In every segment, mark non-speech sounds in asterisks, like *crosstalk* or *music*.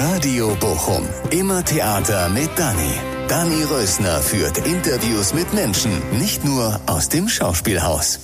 Radio Bochum. Immer Theater mit Dani. Dani Rösner führt Interviews mit Menschen, nicht nur aus dem Schauspielhaus.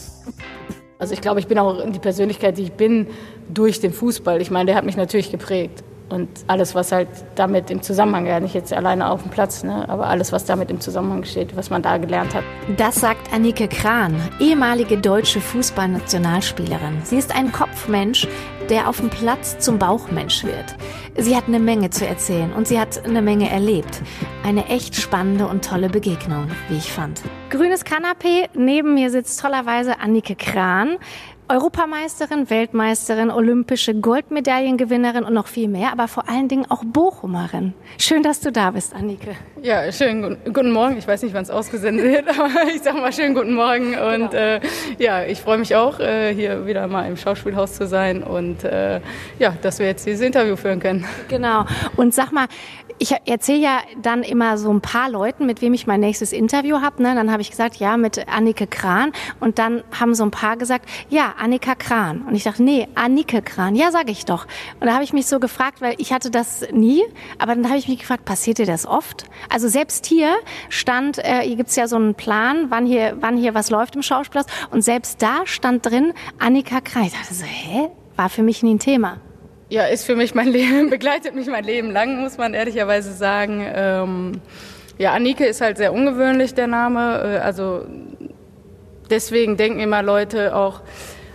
Also ich glaube, ich bin auch die Persönlichkeit, die ich bin, durch den Fußball. Ich meine, der hat mich natürlich geprägt. Und alles, was halt damit im Zusammenhang, ja nicht jetzt alleine auf dem Platz, ne, aber alles, was damit im Zusammenhang steht, was man da gelernt hat. Das sagt Annike Kran, ehemalige deutsche Fußballnationalspielerin. Sie ist ein Kopfmensch, der auf dem Platz zum Bauchmensch wird. Sie hat eine Menge zu erzählen und sie hat eine Menge erlebt. Eine echt spannende und tolle Begegnung, wie ich fand. Grünes Kanapee, neben mir sitzt tollerweise Annike Kran. Europameisterin, Weltmeisterin, olympische Goldmedaillengewinnerin und noch viel mehr, aber vor allen Dingen auch Bochumerin. Schön, dass du da bist, Annike. Ja, schönen guten Morgen. Ich weiß nicht, wann es ausgesendet wird, *laughs* aber ich sage mal schönen guten Morgen. Und genau. äh, ja, ich freue mich auch, äh, hier wieder mal im Schauspielhaus zu sein und äh, ja, dass wir jetzt dieses Interview führen können. Genau. Und sag mal, ich erzähle ja dann immer so ein paar Leuten, mit wem ich mein nächstes Interview habe. Ne? Dann habe ich gesagt, ja, mit Annike Kran. Und dann haben so ein paar gesagt, ja, Annika Kran. Und ich dachte, nee, Annike Kran. Ja, sage ich doch. Und da habe ich mich so gefragt, weil ich hatte das nie. Aber dann habe ich mich gefragt, passiert dir das oft? Also selbst hier stand, äh, hier gibt's ja so einen Plan, wann hier, wann hier was läuft im Schauspielhaus. Und selbst da stand drin Annika Kran. Ich dachte so, hä? War für mich nie ein Thema. Ja, ist für mich mein *laughs* Leben, begleitet mich mein Leben lang, muss man ehrlicherweise sagen. Ähm, ja, Anike ist halt sehr ungewöhnlich, der Name. Äh, also deswegen denken immer Leute auch,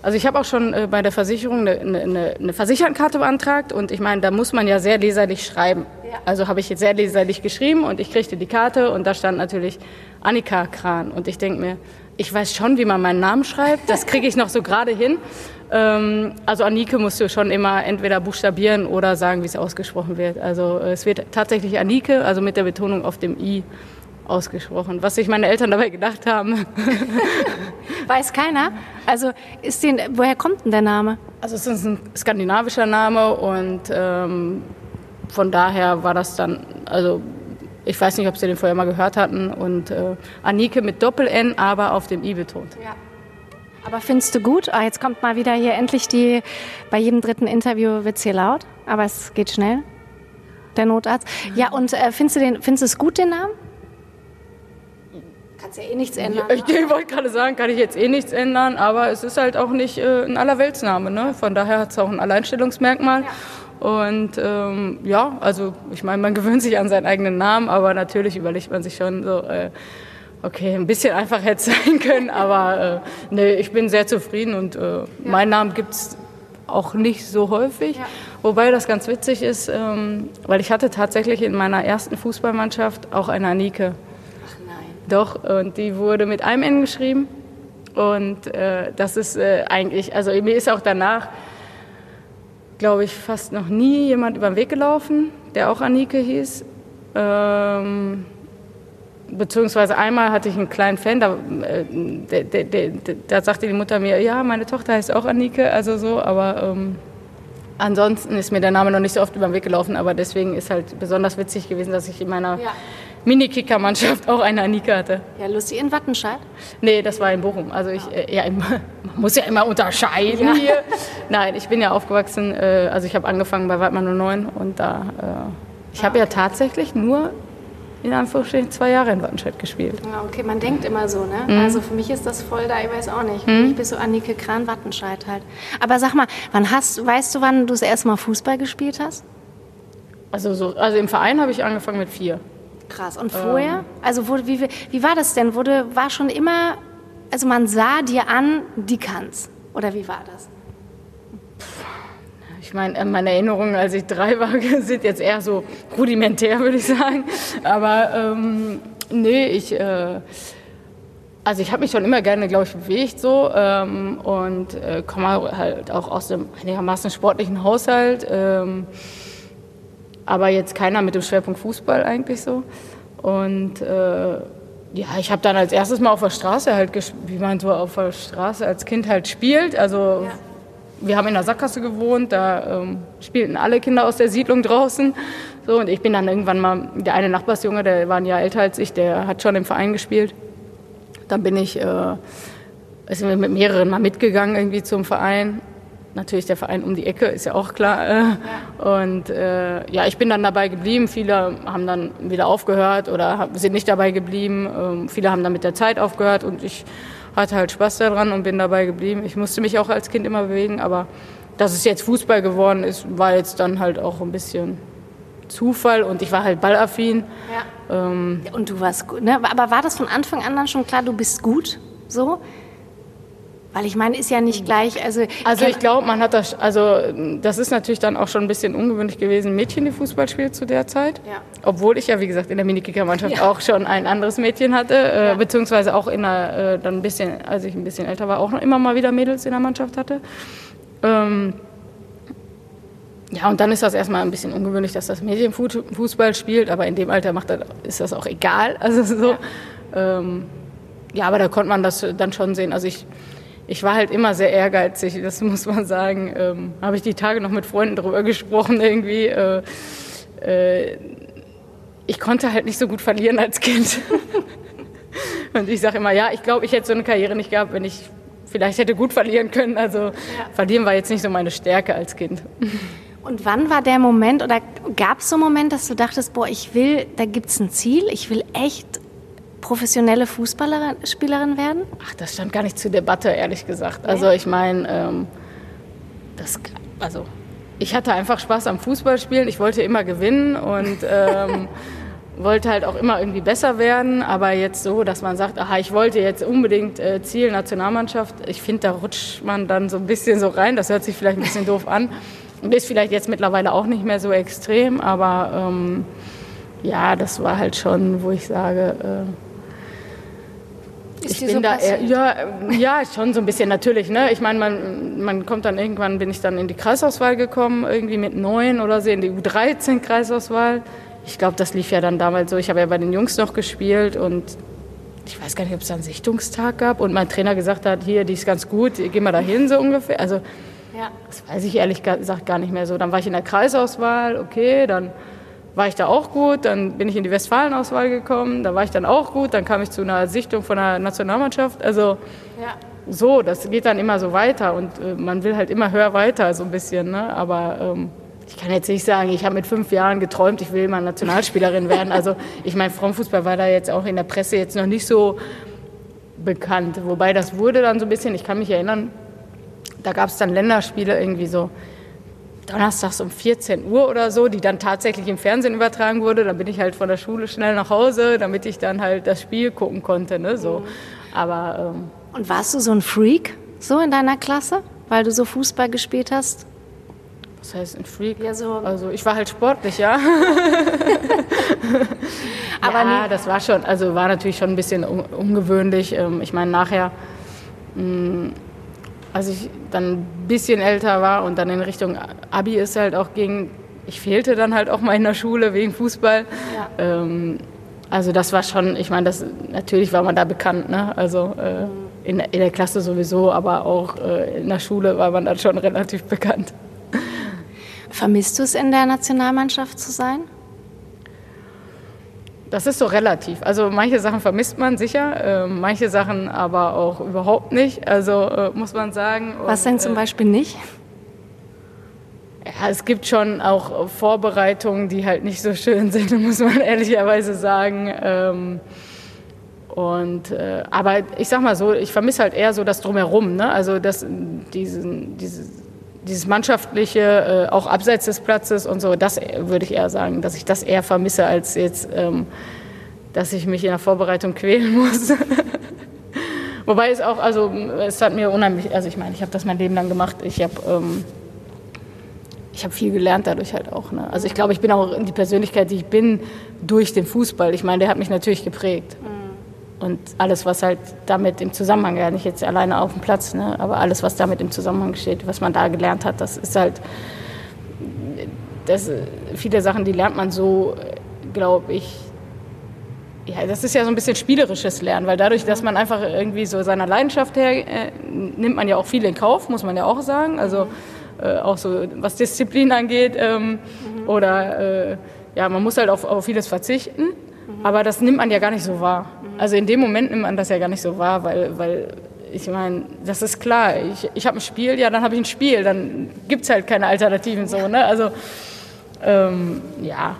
also ich habe auch schon äh, bei der Versicherung eine, eine, eine Versichertenkarte beantragt und ich meine, da muss man ja sehr leserlich schreiben. Ja. Also habe ich jetzt sehr leserlich geschrieben und ich kriegte die Karte und da stand natürlich Annika Kran und ich denke mir, ich weiß schon, wie man meinen Namen schreibt, das kriege ich noch so gerade hin. Ähm, also Anike musst du schon immer entweder buchstabieren oder sagen, wie es ausgesprochen wird. Also es wird tatsächlich Anike, also mit der Betonung auf dem I ausgesprochen. Was sich meine Eltern dabei gedacht haben. *laughs* Weiß keiner. Also ist den, woher kommt denn der Name? Also es ist ein skandinavischer Name und ähm, von daher war das dann, also ich weiß nicht, ob Sie den vorher mal gehört hatten und äh, Anike mit Doppel-N, aber auf dem I betont. Ja. Aber findest du gut? Ah, jetzt kommt mal wieder hier endlich die, bei jedem dritten Interview wird es hier laut, aber es geht schnell. Der Notarzt. Ja, und äh, findest du den, findest du es gut, den Namen? Kannst ja eh nichts ändern. Ja, ich, ich wollte gerade sagen, kann ich jetzt eh nichts ändern, aber es ist halt auch nicht äh, ein Allerweltsname. Ne? Von daher hat es auch ein Alleinstellungsmerkmal. Ja. Und ähm, ja, also ich meine, man *laughs* gewöhnt sich an seinen eigenen Namen, aber natürlich überlegt man sich schon so, äh, Okay, ein bisschen einfach hätte es *laughs* sein können, aber äh, nee, ich bin sehr zufrieden und äh, ja. meinen Namen gibt es auch nicht so häufig. Ja. Wobei das ganz witzig ist, ähm, weil ich hatte tatsächlich in meiner ersten Fußballmannschaft auch eine Anike. Doch, und die wurde mit einem N geschrieben. Und äh, das ist äh, eigentlich, also mir ist auch danach, glaube ich, fast noch nie jemand über den Weg gelaufen, der auch Anike hieß. Ähm, beziehungsweise einmal hatte ich einen kleinen Fan, da, äh, da, da, da, sagte die Mutter mir, ja, meine Tochter heißt auch Annike, also so, aber ähm, ansonsten ist mir der Name noch nicht so oft über den Weg gelaufen, aber deswegen ist halt besonders witzig gewesen, dass ich in meiner ja. Mini-Kicker-Mannschaft auch eine Annike hatte. Ja, lustig. In Wattenscheid? Nee, das war in Bochum. Also ich, äh, ja, *laughs* man muss ja immer unterscheiden ja. hier. *laughs* Nein, ich bin ja aufgewachsen, äh, also ich habe angefangen bei Waldmann 09 und da, äh, ich habe ja tatsächlich nur in Anführungsstrichen zwei Jahre in Wattenscheid gespielt. Ja, okay, man denkt immer so, ne? Mhm. Also für mich ist das voll da, ich weiß auch nicht. Mhm. Ich bin so Annike Kran Wattenscheid halt. Aber sag mal, wann hast, weißt du, wann du das erste Mal Fußball gespielt hast? Also, so, also im Verein habe ich angefangen mit vier. Krass. Und vorher? Ähm. Also wo, wie, wie war das denn? Wurde, war schon immer, also man sah dir an, die kann's. Oder wie war das? Ich meine, meine Erinnerungen, als ich drei war, *laughs* sind jetzt eher so rudimentär, würde ich sagen. Aber ähm, nee, ich, äh, also ich habe mich schon immer gerne, glaube ich, bewegt so ähm, und äh, komme halt auch aus einem einigermaßen sportlichen Haushalt. Ähm, aber jetzt keiner mit dem Schwerpunkt Fußball eigentlich so. Und äh, ja, ich habe dann als erstes mal auf der Straße halt, wie man so auf der Straße als Kind halt spielt. Also ja wir haben in der Sackgasse gewohnt, da ähm, spielten alle Kinder aus der Siedlung draußen. So, und ich bin dann irgendwann mal, der eine Nachbarsjunge, der war ein Jahr älter als ich, der hat schon im Verein gespielt. Dann bin ich äh, sind wir mit mehreren mal mitgegangen irgendwie zum Verein. Natürlich der Verein um die Ecke, ist ja auch klar. Äh. Und äh, ja, ich bin dann dabei geblieben. Viele haben dann wieder aufgehört oder sind nicht dabei geblieben. Ähm, viele haben dann mit der Zeit aufgehört und ich hatte halt Spaß daran und bin dabei geblieben. Ich musste mich auch als Kind immer bewegen, aber dass es jetzt Fußball geworden ist, war jetzt dann halt auch ein bisschen Zufall und ich war halt ballaffin. Ja. Ähm, und du warst gut, ne? Aber war das von Anfang an dann schon klar, du bist gut? So? Weil ich meine, ist ja nicht gleich. Also, also ich glaube, man hat das, also das ist natürlich dann auch schon ein bisschen ungewöhnlich gewesen, Mädchen, die Fußball spielt zu der Zeit. Ja. Obwohl ich ja, wie gesagt, in der Minikickermannschaft ja. auch schon ein anderes Mädchen hatte, äh, ja. beziehungsweise auch in der, äh, dann ein bisschen, als ich ein bisschen älter war, auch noch immer mal wieder Mädels in der Mannschaft hatte. Ähm, ja, und dann ist das erstmal ein bisschen ungewöhnlich, dass das Mädchen Fußball spielt, aber in dem Alter macht das, ist das auch egal. *laughs* Also so. Ja. Ähm, ja, aber da konnte man das dann schon sehen. Also ich ich war halt immer sehr ehrgeizig, das muss man sagen. Ähm, Habe ich die Tage noch mit Freunden darüber gesprochen irgendwie. Äh, äh, ich konnte halt nicht so gut verlieren als Kind. *laughs* Und ich sage immer, ja, ich glaube, ich hätte so eine Karriere nicht gehabt, wenn ich vielleicht hätte gut verlieren können. Also ja. verlieren war jetzt nicht so meine Stärke als Kind. Und wann war der Moment oder gab es so einen Moment, dass du dachtest, boah, ich will, da gibt es ein Ziel, ich will echt professionelle Fußballspielerin werden? Ach, das stand gar nicht zur Debatte, ehrlich gesagt. Also ich meine, ähm, das, also ich hatte einfach Spaß am Fußballspielen. Ich wollte immer gewinnen und *laughs* ähm, wollte halt auch immer irgendwie besser werden. Aber jetzt so, dass man sagt, aha, ich wollte jetzt unbedingt äh, Ziel Nationalmannschaft. Ich finde, da rutscht man dann so ein bisschen so rein. Das hört sich vielleicht ein bisschen doof an. Und ist vielleicht jetzt mittlerweile auch nicht mehr so extrem, aber ähm, ja, das war halt schon, wo ich sage, äh, ist ich bin so da eher, ja, ja, schon so ein bisschen natürlich. Ne? Ich meine, man, man kommt dann irgendwann, bin ich dann in die Kreisauswahl gekommen, irgendwie mit neun oder so, in die U13-Kreisauswahl. Ich glaube, das lief ja dann damals so. Ich habe ja bei den Jungs noch gespielt und ich weiß gar nicht, ob es da einen Sichtungstag gab und mein Trainer gesagt hat, hier, die ist ganz gut, geh mal da hin, so ungefähr. Also, ja. das weiß ich ehrlich gesagt gar nicht mehr so. Dann war ich in der Kreisauswahl, okay, dann war ich da auch gut. Dann bin ich in die Westfalen-Auswahl gekommen, da war ich dann auch gut. Dann kam ich zu einer Sichtung von der Nationalmannschaft. Also ja. so, das geht dann immer so weiter und äh, man will halt immer höher weiter, so ein bisschen. Ne? Aber ähm, ich kann jetzt nicht sagen, ich habe mit fünf Jahren geträumt, ich will mal Nationalspielerin werden. Also ich meine, Frauenfußball war da jetzt auch in der Presse jetzt noch nicht so bekannt. Wobei das wurde dann so ein bisschen, ich kann mich erinnern, da gab es dann Länderspiele irgendwie so donnerstags um 14 Uhr oder so, die dann tatsächlich im Fernsehen übertragen wurde. Dann bin ich halt von der Schule schnell nach Hause, damit ich dann halt das Spiel gucken konnte. Ne, so. Mhm. Aber, ähm, Und warst du so ein Freak so in deiner Klasse, weil du so Fußball gespielt hast? Was heißt ein Freak? Ja, so also ich war halt sportlich, ja. *laughs* Aber ja, das war schon, also war natürlich schon ein bisschen ungewöhnlich. Ähm, ich meine, nachher mm, als ich dann ein bisschen älter war und dann in Richtung Abi ist halt auch ging, ich fehlte dann halt auch mal in der Schule wegen Fußball. Ja. Ähm, also das war schon, ich meine, das natürlich war man da bekannt, ne? Also äh, in, in, der Klasse sowieso, aber auch äh, in der Schule war man dann schon *laughs* relativ bekannt. Vermisst du es in der Nationalmannschaft zu sein? Das ist so relativ. Also manche Sachen vermisst man sicher, äh, manche Sachen aber auch überhaupt nicht. Also äh, muss man sagen. Was denn zum äh, Beispiel nicht? Ja, es gibt schon auch Vorbereitungen, die halt nicht so schön *laughs* sind, muss man ehrlicherweise sagen. Ähm, und, äh, aber ich sag mal so, ich vermisse halt eher so das Drumherum, ne? also das, diesen, dieses dieses Mannschaftliche, äh, auch abseits des Platzes und so, das würde ich eher sagen, dass ich das eher vermisse, als jetzt, ähm, dass ich mich in der Vorbereitung quälen *laughs* muss. Wobei es auch, also es hat mir unheimlich, also ich meine, ich habe das mein Leben lang gemacht. Ich habe ähm, ich viel gelernt dadurch halt auch. Ne? Also ich glaube, ich bin auch die Persönlichkeit, die ich bin, durch den Fußball. Ich meine, der hat mich natürlich geprägt. Mhm. Und alles, was halt damit im Zusammenhang, ja nicht jetzt alleine auf dem Platz, ne, aber alles, was damit im Zusammenhang steht, was man da gelernt hat, das ist halt, das, viele Sachen, die lernt man so, glaube ich, ja, das ist ja so ein bisschen spielerisches Lernen, weil dadurch, dass man einfach irgendwie so seiner Leidenschaft her, äh, nimmt man ja auch viel in Kauf, muss man ja auch sagen. Also äh, auch so, was Disziplin angeht ähm, mhm. oder äh, ja, man muss halt auf, auf vieles verzichten. Aber das nimmt man ja gar nicht so wahr. Also in dem Moment nimmt man das ja gar nicht so wahr, weil, weil ich meine, das ist klar. Ich, ich habe ein Spiel, ja, dann habe ich ein Spiel. Dann gibt es halt keine Alternativen so. Ne? Also ähm, ja,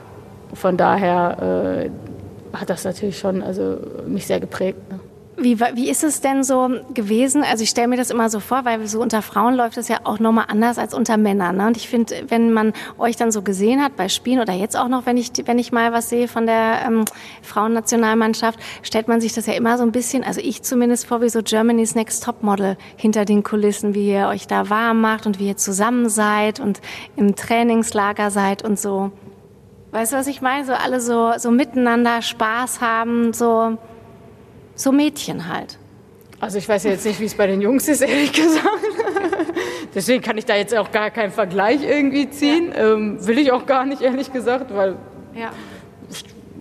von daher äh, hat das natürlich schon also, mich sehr geprägt. Ne? Wie, wie ist es denn so gewesen? Also ich stelle mir das immer so vor, weil so unter Frauen läuft es ja auch nochmal anders als unter Männern. Ne? Und ich finde, wenn man euch dann so gesehen hat bei Spielen oder jetzt auch noch, wenn ich, wenn ich mal was sehe von der ähm, Frauennationalmannschaft, stellt man sich das ja immer so ein bisschen, also ich zumindest vor, wie so Germany's Next Topmodel hinter den Kulissen, wie ihr euch da warm macht und wie ihr zusammen seid und im Trainingslager seid und so. Weißt du, was ich meine? So alle so, so miteinander Spaß haben, so so Mädchen halt. Also ich weiß ja jetzt nicht, wie es bei den Jungs ist, *laughs* ehrlich gesagt. Deswegen kann ich da jetzt auch gar keinen Vergleich irgendwie ziehen. Ja. Ähm, will ich auch gar nicht, ehrlich gesagt, weil ja.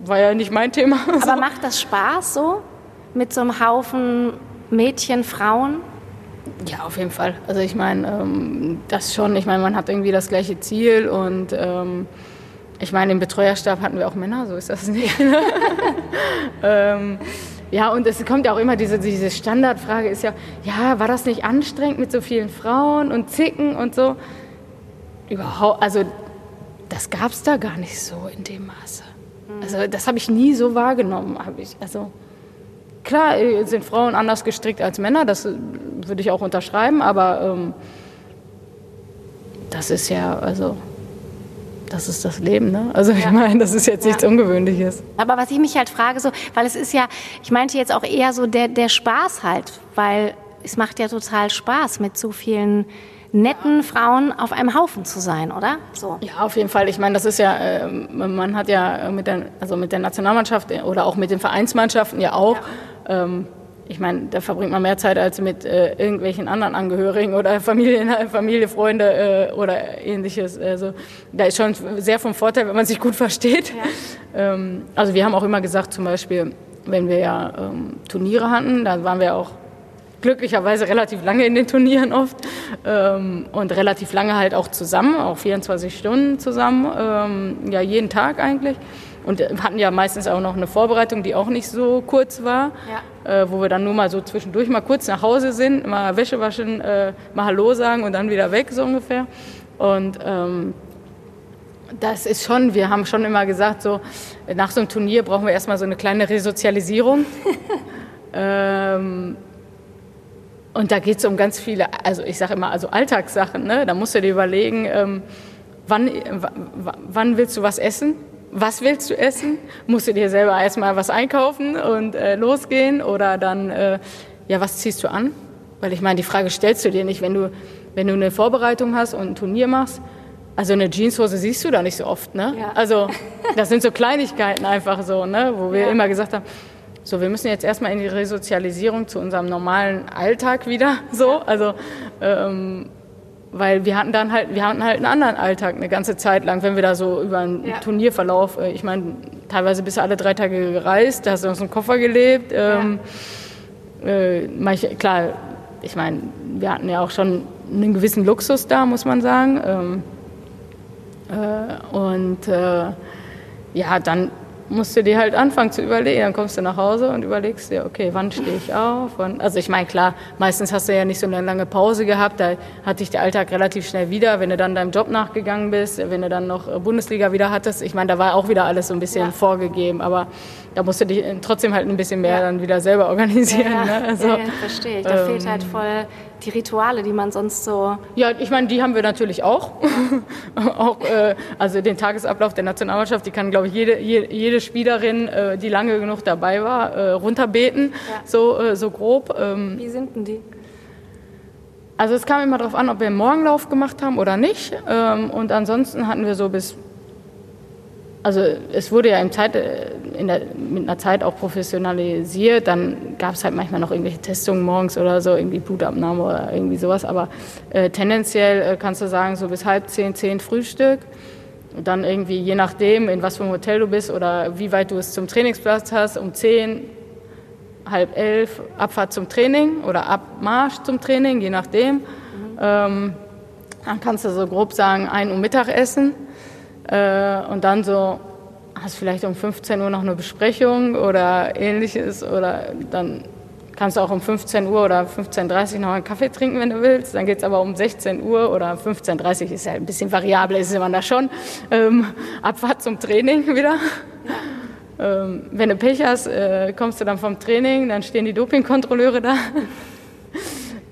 war ja nicht mein Thema. *laughs* Aber macht das Spaß so? Mit so einem Haufen Mädchen, Frauen? Ja, auf jeden Fall. Also ich meine, ähm, das schon. Ich meine, man hat irgendwie das gleiche Ziel und ähm, ich meine, im Betreuerstab hatten wir auch Männer, so ist das nicht. *laughs* ja, und es kommt ja auch immer diese, diese Standardfrage ist ja, ja, war das nicht anstrengend mit so vielen Frauen und Zicken und so? Überhaupt, also das gab es da gar nicht so in dem Maße. Also das habe ich nie so wahrgenommen, habe ich. Also klar äh, sind Frauen anders gestrickt als Männer, das äh, würde ich auch unterschreiben, aber ähm, das ist ja, also das ist das Leben, ne? Also ich ja. meine, das ist jetzt nichts ja. Ungewöhnliches. Aber was ich mich halt frage, so, weil es ist ja, ich meinte jetzt auch eher so der, der Spaß halt, weil es macht ja total Spaß, mit so vielen netten Frauen auf einem Haufen zu sein, oder? So. Ja, auf jeden Fall. Ich meine, das ist ja, äh, man hat ja mit der, also mit der Nationalmannschaft oder auch mit den Vereinsmannschaften ja auch. Ja. Ähm, ich meine, da verbringt man mehr Zeit als mit äh, irgendwelchen anderen Angehörigen oder Familien, *laughs* Familie, Freunde äh, oder ähnliches. Also da ist schon sehr vom Vorteil, wenn man sich gut versteht. Ja. Ähm, also wir haben auch immer gesagt, zum Beispiel, wenn wir ja ähm, Turniere hatten, dann waren wir auch glücklicherweise relativ lange in den Turnieren oft ähm, und relativ lange halt auch zusammen, auch 24 Stunden zusammen, ähm, ja jeden Tag eigentlich. Und hatten ja meistens auch noch eine Vorbereitung, die auch nicht so kurz war, ja. äh, wo wir dann nur mal so zwischendurch mal kurz nach Hause sind, mal Wäsche waschen, äh, mal Hallo sagen und dann wieder weg, so ungefähr. Und ähm, das ist schon, wir haben schon immer gesagt, so nach so einem Turnier brauchen wir erstmal so eine kleine Resozialisierung. *laughs* ähm, und da geht es um ganz viele, also ich sage immer, also Alltagssachen. Ne? Da musst du dir überlegen, ähm, wann, wann willst du was essen? Was willst du essen? Musst du dir selber erstmal was einkaufen und äh, losgehen oder dann, äh, ja, was ziehst du an? Weil ich meine, die Frage stellst du dir nicht, wenn du, wenn du eine Vorbereitung hast und ein Turnier machst. Also eine Jeanshose siehst du da nicht so oft, ne? Ja. Also *laughs* das sind so Kleinigkeiten einfach so, ne? Wo wir ja. immer gesagt haben, so, wir müssen jetzt erstmal in die Resozialisierung zu unserem normalen Alltag wieder, so. Also ähm, weil wir hatten dann halt, wir hatten halt einen anderen Alltag eine ganze Zeit lang, wenn wir da so über einen ja. Turnierverlauf, äh, ich meine, teilweise bist du alle drei Tage gereist, da hast du aus dem Koffer gelebt. Ähm, ja. äh, manche, klar, ich meine, wir hatten ja auch schon einen gewissen Luxus da, muss man sagen. Ähm, äh, und äh, ja, dann musst du dir halt anfangen zu überlegen. Dann kommst du nach Hause und überlegst dir, okay, wann stehe ich auf? Wann, also ich meine, klar, meistens hast du ja nicht so eine lange Pause gehabt. Da hat dich der Alltag relativ schnell wieder. Wenn du dann deinem Job nachgegangen bist, wenn du dann noch Bundesliga wieder hattest, ich meine, da war auch wieder alles so ein bisschen ja. vorgegeben. Aber da musst du dich trotzdem halt ein bisschen mehr ja. dann wieder selber organisieren. Ja, ne? also, verstehe ich. Da ähm, fehlt halt voll die Rituale, die man sonst so. Ja, ich meine, die haben wir natürlich auch. *laughs* auch äh, also den Tagesablauf der Nationalmannschaft, die kann, glaube ich, jede, jede Spielerin, äh, die lange genug dabei war, äh, runterbeten, ja. so, äh, so grob. Ähm, Wie sind denn die? Also es kam immer darauf an, ob wir einen Morgenlauf gemacht haben oder nicht. Ähm, und ansonsten hatten wir so bis also es wurde ja Zeit, äh, der, mit einer Zeit auch professionalisiert. Dann gab es halt manchmal noch irgendwelche Testungen morgens oder so, irgendwie Blutabnahme oder irgendwie sowas. Aber äh, tendenziell äh, kannst du sagen, so bis halb zehn, zehn Frühstück. Und dann irgendwie, je nachdem, in was für einem Hotel du bist oder wie weit du es zum Trainingsplatz hast, um zehn, halb elf Abfahrt zum Training oder Abmarsch zum Training, je nachdem. Mhm. Ähm, dann kannst du so grob sagen, ein Uhr Mittagessen und dann so, hast vielleicht um 15 Uhr noch eine Besprechung oder ähnliches oder dann kannst du auch um 15 Uhr oder 15.30 Uhr noch einen Kaffee trinken, wenn du willst. Dann geht es aber um 16 Uhr oder 15.30 Uhr, ist ja ein bisschen variabel, ist man da schon. Ähm, Abfahrt zum Training wieder. Ähm, wenn du Pech hast, äh, kommst du dann vom Training, dann stehen die Dopingkontrolleure da.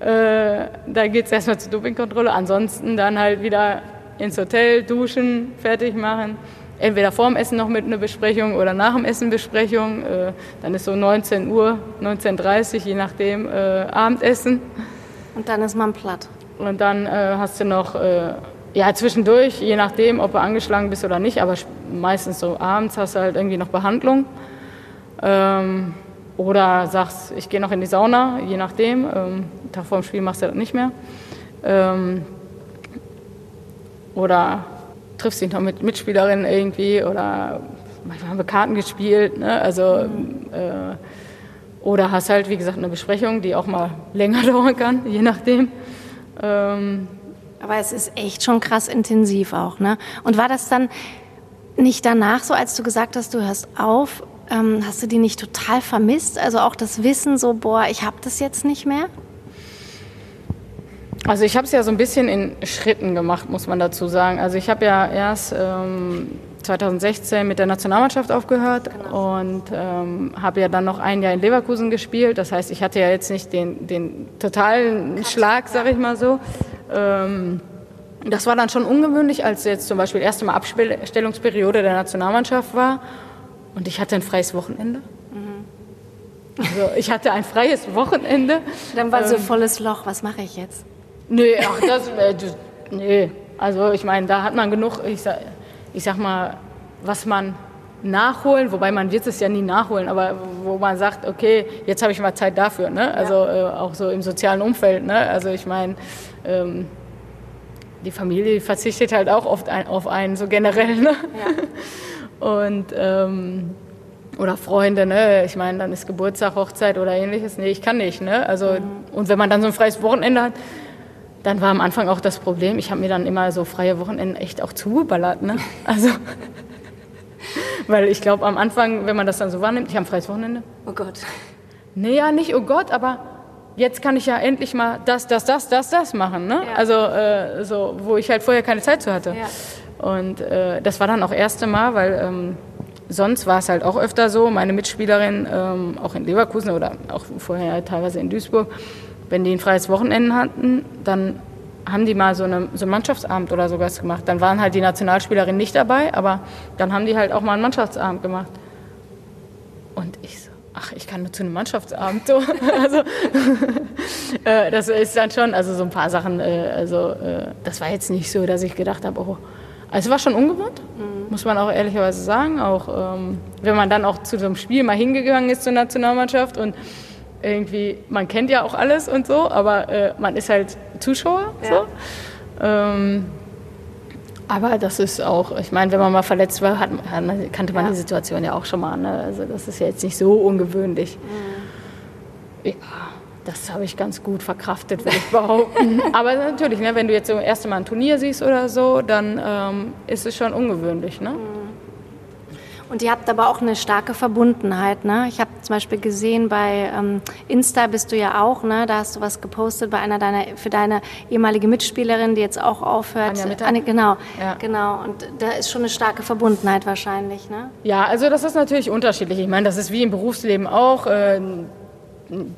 *laughs* äh, da geht es erstmal zur Dopingkontrolle. Ansonsten dann halt wieder ins Hotel, duschen, fertig machen entweder vorm Essen noch mit einer Besprechung oder nach dem Essen Besprechung. Äh, dann ist so 19 Uhr, 19.30 Uhr, je nachdem, äh, Abendessen. Und dann ist man platt. Und dann äh, hast du noch, ja, zwischendurch, je nachdem, ob du angeschlagen bist oder nicht, aber meistens so abends hast du halt irgendwie noch Behandlung. Ähm, oder sagst, ich gehe noch in die Sauna, je nachdem. Ähm, Tag vor dem Spiel machst du das nicht mehr. Ähm, oder triffst dich noch mit Mitspielerinnen irgendwie oder manchmal haben wir Karten gespielt, ne? also äh, oder hast halt, wie gesagt, eine Besprechung, die auch mal *laughs* länger dauern kann, je nachdem. Ähm, aber es ist echt schon krass intensiv auch, ne? Und war das dann nicht danach so, als du gesagt hast, du hörst auf, ähm, hast du die nicht total vermisst? Also auch das Wissen so, boah, ich habe das jetzt nicht mehr? Also ich habe es ja so ein bisschen in Schritten gemacht, muss man dazu sagen. Also ich habe ja erst ähm, 2016 mit der Nationalmannschaft aufgehört genau. und ähm, habe ja dann noch ein Jahr in Leverkusen gespielt. Das heißt, ich hatte ja jetzt nicht den, den totalen Schlag, sag ich mal so. Ähm, das war dann schon ungewöhnlich, als jetzt zum Beispiel erste Mal Abstellungsperiode der Nationalmannschaft war und ich hatte ein freies Wochenende. Mhm. Also ich hatte ein freies Wochenende. Dann war so ähm, volles Loch, was mache ich jetzt? Nee, ach, das, äh, das nee. Also ich meine, da hat man genug, ich sag, ich sag mal, was man nachholen, wobei man wird es ja nie nachholen, aber wo man sagt, okay, jetzt habe ich mal Zeit dafür, ne? Also ja. äh, auch so im sozialen Umfeld, ne? Also ich meine, ähm, die Familie verzichtet halt auch oft ein, auf einen, so generell, ne? Ja. *laughs* Und ähm, oder Freunde, ne? Ich meine, dann ist Geburtstag, Hochzeit oder ähnliches. Nee, ich kann nicht, ne? Also mhm. und wenn man dann so ein freies Wochenende hat, dann war am Anfang auch das Problem, ich habe mir dann immer so freie Wochenenden echt auch zugeballert. Ne? Also, *laughs* weil ich glaube, am Anfang, wenn man das dann so wahrnimmt, ich habe ein freies Wochenende. Oh Gott. Nee, ja, nicht oh Gott, aber jetzt kann ich ja endlich mal das, das, das, das, das machen. Ne? Ja. Also, äh, so, wo ich halt vorher keine Zeit zu hatte. Ja. Und äh, das war dann auch das erste Mal, weil ähm, sonst war es halt auch öfter so, meine Mitspielerin, ähm, auch in Leverkusen oder auch vorher teilweise in Duisburg, wenn die ein freies Wochenende hatten, dann haben die mal so, eine, so einen Mannschaftsabend oder sowas gemacht. Dann waren halt die Nationalspielerinnen nicht dabei, aber dann haben die halt auch mal einen Mannschaftsabend gemacht. Und ich so, ach, ich kann nur zu einem Mannschaftsabend. So. *laughs* also, *laughs* äh, das ist dann schon, also so ein paar Sachen, äh, also äh, das war jetzt nicht so, dass ich gedacht habe, oh, also es war schon ungewohnt, mhm. muss man auch ehrlicherweise sagen. Auch ähm, wenn man dann auch zu so einem Spiel mal hingegangen ist zur Nationalmannschaft und irgendwie, man kennt ja auch alles und so, aber äh, man ist halt Zuschauer. Ja. So. Ähm, aber das ist auch, ich meine, wenn man mal verletzt war, hat, kannte man ja. die Situation ja auch schon mal. Ne? Also das ist ja jetzt nicht so ungewöhnlich. Mhm. Ja, das habe ich ganz gut verkraftet, würde ich behaupten. *laughs* aber natürlich, ne, wenn du jetzt so das erste Mal ein Turnier siehst oder so, dann ähm, ist es schon ungewöhnlich. Ne? Mhm. Und ihr habt aber auch eine starke Verbundenheit. Ne? Ich habe zum Beispiel gesehen, bei ähm, Insta bist du ja auch, ne? da hast du was gepostet bei einer deiner, für deine ehemalige Mitspielerin, die jetzt auch aufhört. Anja Anne, genau, ja. genau. Und da ist schon eine starke Verbundenheit wahrscheinlich. Ne? Ja, also das ist natürlich unterschiedlich. Ich meine, das ist wie im Berufsleben auch. Äh,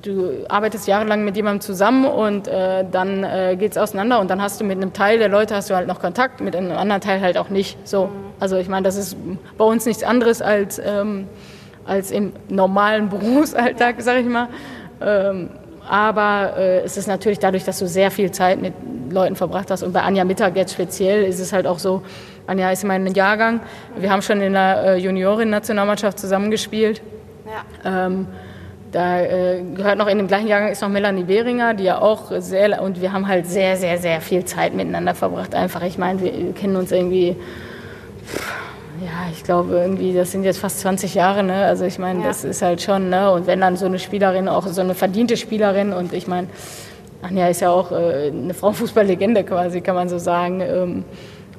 du arbeitest jahrelang mit jemandem zusammen und äh, dann äh, geht es auseinander und dann hast du mit einem Teil der Leute hast du halt noch Kontakt, mit einem anderen Teil halt auch nicht. So. Mhm. Also ich meine, das ist bei uns nichts anderes als, ähm, als im normalen Berufsalltag, sag ich mal. Ähm, aber äh, es ist natürlich dadurch, dass du sehr viel Zeit mit Leuten verbracht hast und bei Anja Mittag jetzt speziell ist es halt auch so, Anja ist in meinem Jahrgang, wir haben schon in der äh, Juniorin-Nationalmannschaft zusammengespielt. Ja. Ähm, da äh, gehört noch in dem gleichen Jahrgang ist noch Melanie Behringer, die ja auch sehr, und wir haben halt sehr, sehr, sehr viel Zeit miteinander verbracht. Einfach, ich meine, wir kennen uns irgendwie, ja, ich glaube irgendwie, das sind jetzt fast 20 Jahre, ne? Also ich meine, ja. das ist halt schon, ne? Und wenn dann so eine Spielerin, auch so eine verdiente Spielerin, und ich meine, Anja ist ja auch äh, eine Frauenfußballlegende quasi, kann man so sagen, ähm,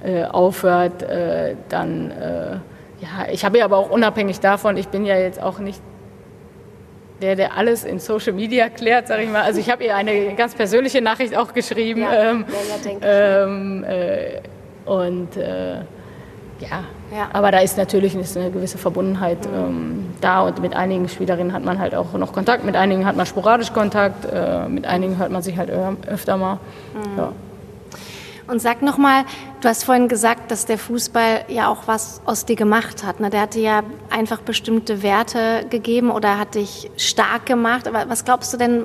äh, aufhört, äh, dann, äh, ja, ich habe ja aber auch unabhängig davon, ich bin ja jetzt auch nicht der, der alles in Social Media klärt, sage ich mal. Also ich habe ihr eine ganz persönliche Nachricht auch geschrieben. Ja, ähm, ja, ähm, äh, und äh, ja. ja. aber da ist natürlich eine gewisse Verbundenheit mhm. ähm, da und mit einigen Spielerinnen hat man halt auch noch Kontakt, mit einigen hat man sporadisch Kontakt, äh, mit einigen hört man sich halt öfter mal. Mhm. Ja. Und sag nochmal, du hast vorhin gesagt, dass der Fußball ja auch was aus dir gemacht hat. Ne? Der hat dir ja einfach bestimmte Werte gegeben oder hat dich stark gemacht. Aber was glaubst du denn,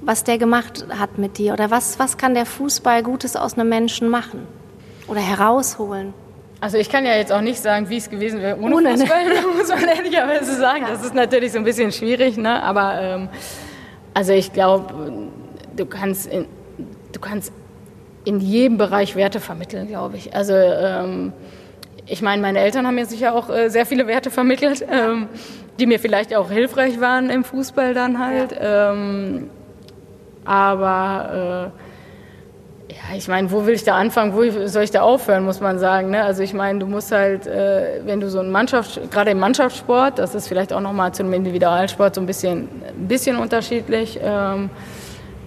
was der gemacht hat mit dir? Oder was, was kann der Fußball Gutes aus einem Menschen machen? Oder herausholen? Also ich kann ja jetzt auch nicht sagen, wie es gewesen wäre ohne, ohne Fußball, *laughs* muss man ehrlicherweise sagen. Ja. Das ist natürlich so ein bisschen schwierig, ne? aber ähm, also ich glaube, du kannst, in, du kannst in jedem Bereich Werte vermitteln, glaube ich. Also ähm, ich meine, meine Eltern haben mir sicher auch äh, sehr viele Werte vermittelt, *laughs* ähm, die mir vielleicht auch hilfreich waren im Fußball dann halt. Ja. Ähm, aber äh, ja, ich meine, wo will ich da anfangen, wo soll ich da aufhören, muss man sagen. Ne? Also ich meine, du musst halt, äh, wenn du so ein Mannschaft, gerade im Mannschaftssport, das ist vielleicht auch nochmal zu einem Individualsport so ein bisschen, ein bisschen unterschiedlich. Ähm,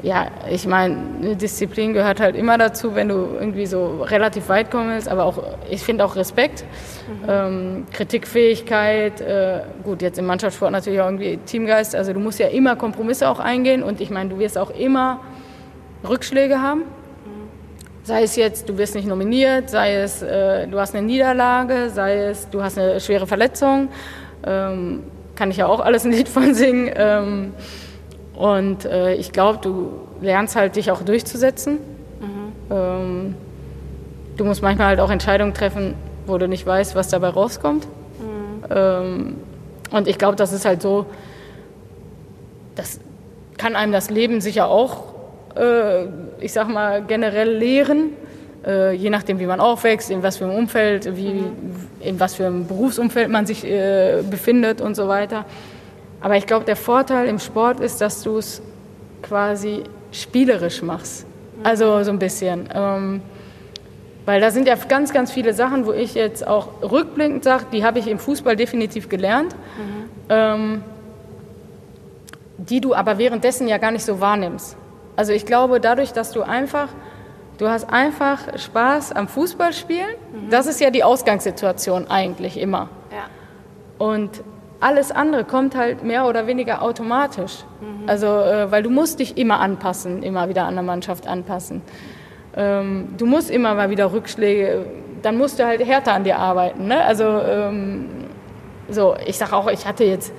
ja, ich meine, eine Disziplin gehört halt immer dazu, wenn du irgendwie so relativ weit kommen willst, aber auch, ich finde auch Respekt, mhm. ähm, Kritikfähigkeit, äh, gut, jetzt im Mannschaftssport natürlich auch irgendwie Teamgeist, also du musst ja immer Kompromisse auch eingehen und ich meine, du wirst auch immer Rückschläge haben. Mhm. Sei es jetzt, du wirst nicht nominiert, sei es, äh, du hast eine Niederlage, sei es, du hast eine schwere Verletzung, ähm, kann ich ja auch alles ein Lied von singen. Ähm, und äh, ich glaube, du lernst halt dich auch durchzusetzen. Mhm. Ähm, du musst manchmal halt auch Entscheidungen treffen, wo du nicht weißt, was dabei rauskommt. Mhm. Ähm, und ich glaube, das ist halt so, das kann einem das Leben sicher auch, äh, ich sag mal, generell lehren. Äh, je nachdem, wie man aufwächst, in was für einem Umfeld, wie, mhm. in was für einem Berufsumfeld man sich äh, befindet und so weiter. Aber ich glaube, der Vorteil im Sport ist, dass du es quasi spielerisch machst. Also so ein bisschen. Ähm, weil da sind ja ganz, ganz viele Sachen, wo ich jetzt auch rückblickend sage, die habe ich im Fußball definitiv gelernt, mhm. ähm, die du aber währenddessen ja gar nicht so wahrnimmst. Also ich glaube, dadurch, dass du einfach, du hast einfach Spaß am Fußballspielen, mhm. das ist ja die Ausgangssituation eigentlich immer. Ja. Und alles andere kommt halt mehr oder weniger automatisch. Mhm. Also, äh, weil du musst dich immer anpassen, immer wieder an der Mannschaft anpassen. Ähm, du musst immer mal wieder Rückschläge, dann musst du halt härter an dir arbeiten. Ne? Also, ähm, so, ich sag auch, ich hatte jetzt,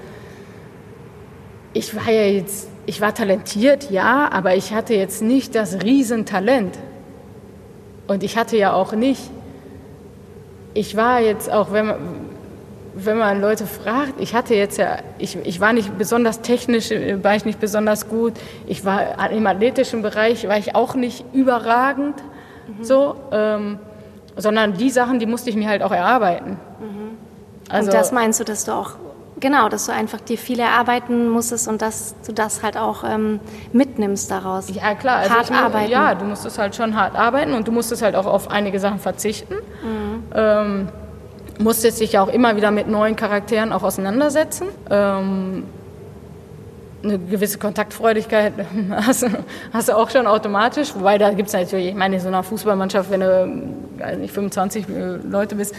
ich war ja jetzt, ich war talentiert, ja, aber ich hatte jetzt nicht das Riesentalent. Und ich hatte ja auch nicht, ich war jetzt auch, wenn man, wenn man Leute fragt, ich hatte jetzt ja, ich, ich war nicht besonders technisch, war ich nicht besonders gut. Ich war im athletischen Bereich, war ich auch nicht überragend, mhm. so, ähm, sondern die Sachen, die musste ich mir halt auch erarbeiten. Mhm. Also, und das meinst du, dass du auch, genau, dass du einfach dir viel erarbeiten musstest und dass du das halt auch ähm, mitnimmst daraus? Ja, klar. Also hart arbeiten. Ja, du musstest halt schon hart arbeiten und du musstest halt auch auf einige Sachen verzichten. Mhm. Ähm, musstest dich ja auch immer wieder mit neuen Charakteren auch auseinandersetzen. Ähm, eine gewisse Kontaktfreudigkeit *laughs* hast, hast, du auch schon automatisch, wobei da gibt es natürlich, ich meine, in so einer Fußballmannschaft, wenn du nicht 25 Leute bist,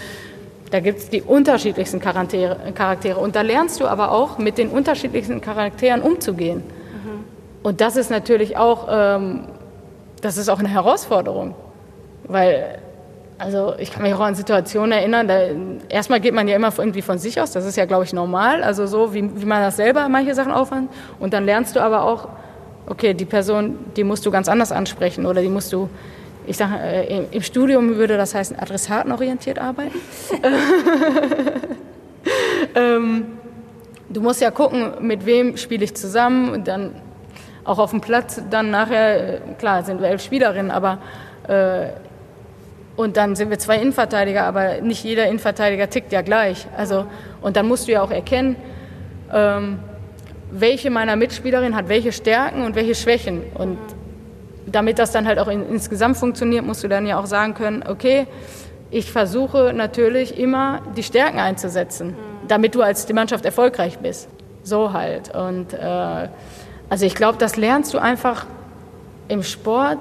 da gibt es die unterschiedlichsten Charaktere, Charaktere. Und da lernst du aber auch, mit den unterschiedlichsten Charakteren umzugehen. Mhm. Und das ist natürlich auch, ähm, das ist auch eine Herausforderung, weil also ich kann mich auch an Situationen erinnern, da, erstmal geht man ja immer irgendwie von sich aus, das ist ja, glaube ich, normal, also so, wie, wie man das selber manche Sachen aufhört. Und dann lernst du aber auch, okay, die Person, die musst du ganz anders ansprechen oder die musst du, ich sage, äh, im Studium würde das heißen, adressatenorientiert arbeiten. *laughs* ähm, du musst ja gucken, mit wem spiele ich zusammen und dann auch auf dem Platz dann nachher, äh, klar, sind wir elf Spielerinnen, aber äh, und dann sind wir zwei Innenverteidiger, aber nicht jeder Innenverteidiger tickt ja gleich. Also, und dann musst du ja auch erkennen, ähm, welche meiner Mitspielerin hat welche Stärken und welche Schwächen. Und damit das dann halt auch in, insgesamt funktioniert, musst du dann ja auch sagen können, okay, ich versuche natürlich immer die Stärken einzusetzen, damit du als die Mannschaft erfolgreich bist. So halt. Und äh, also ich glaube, das lernst du einfach im Sport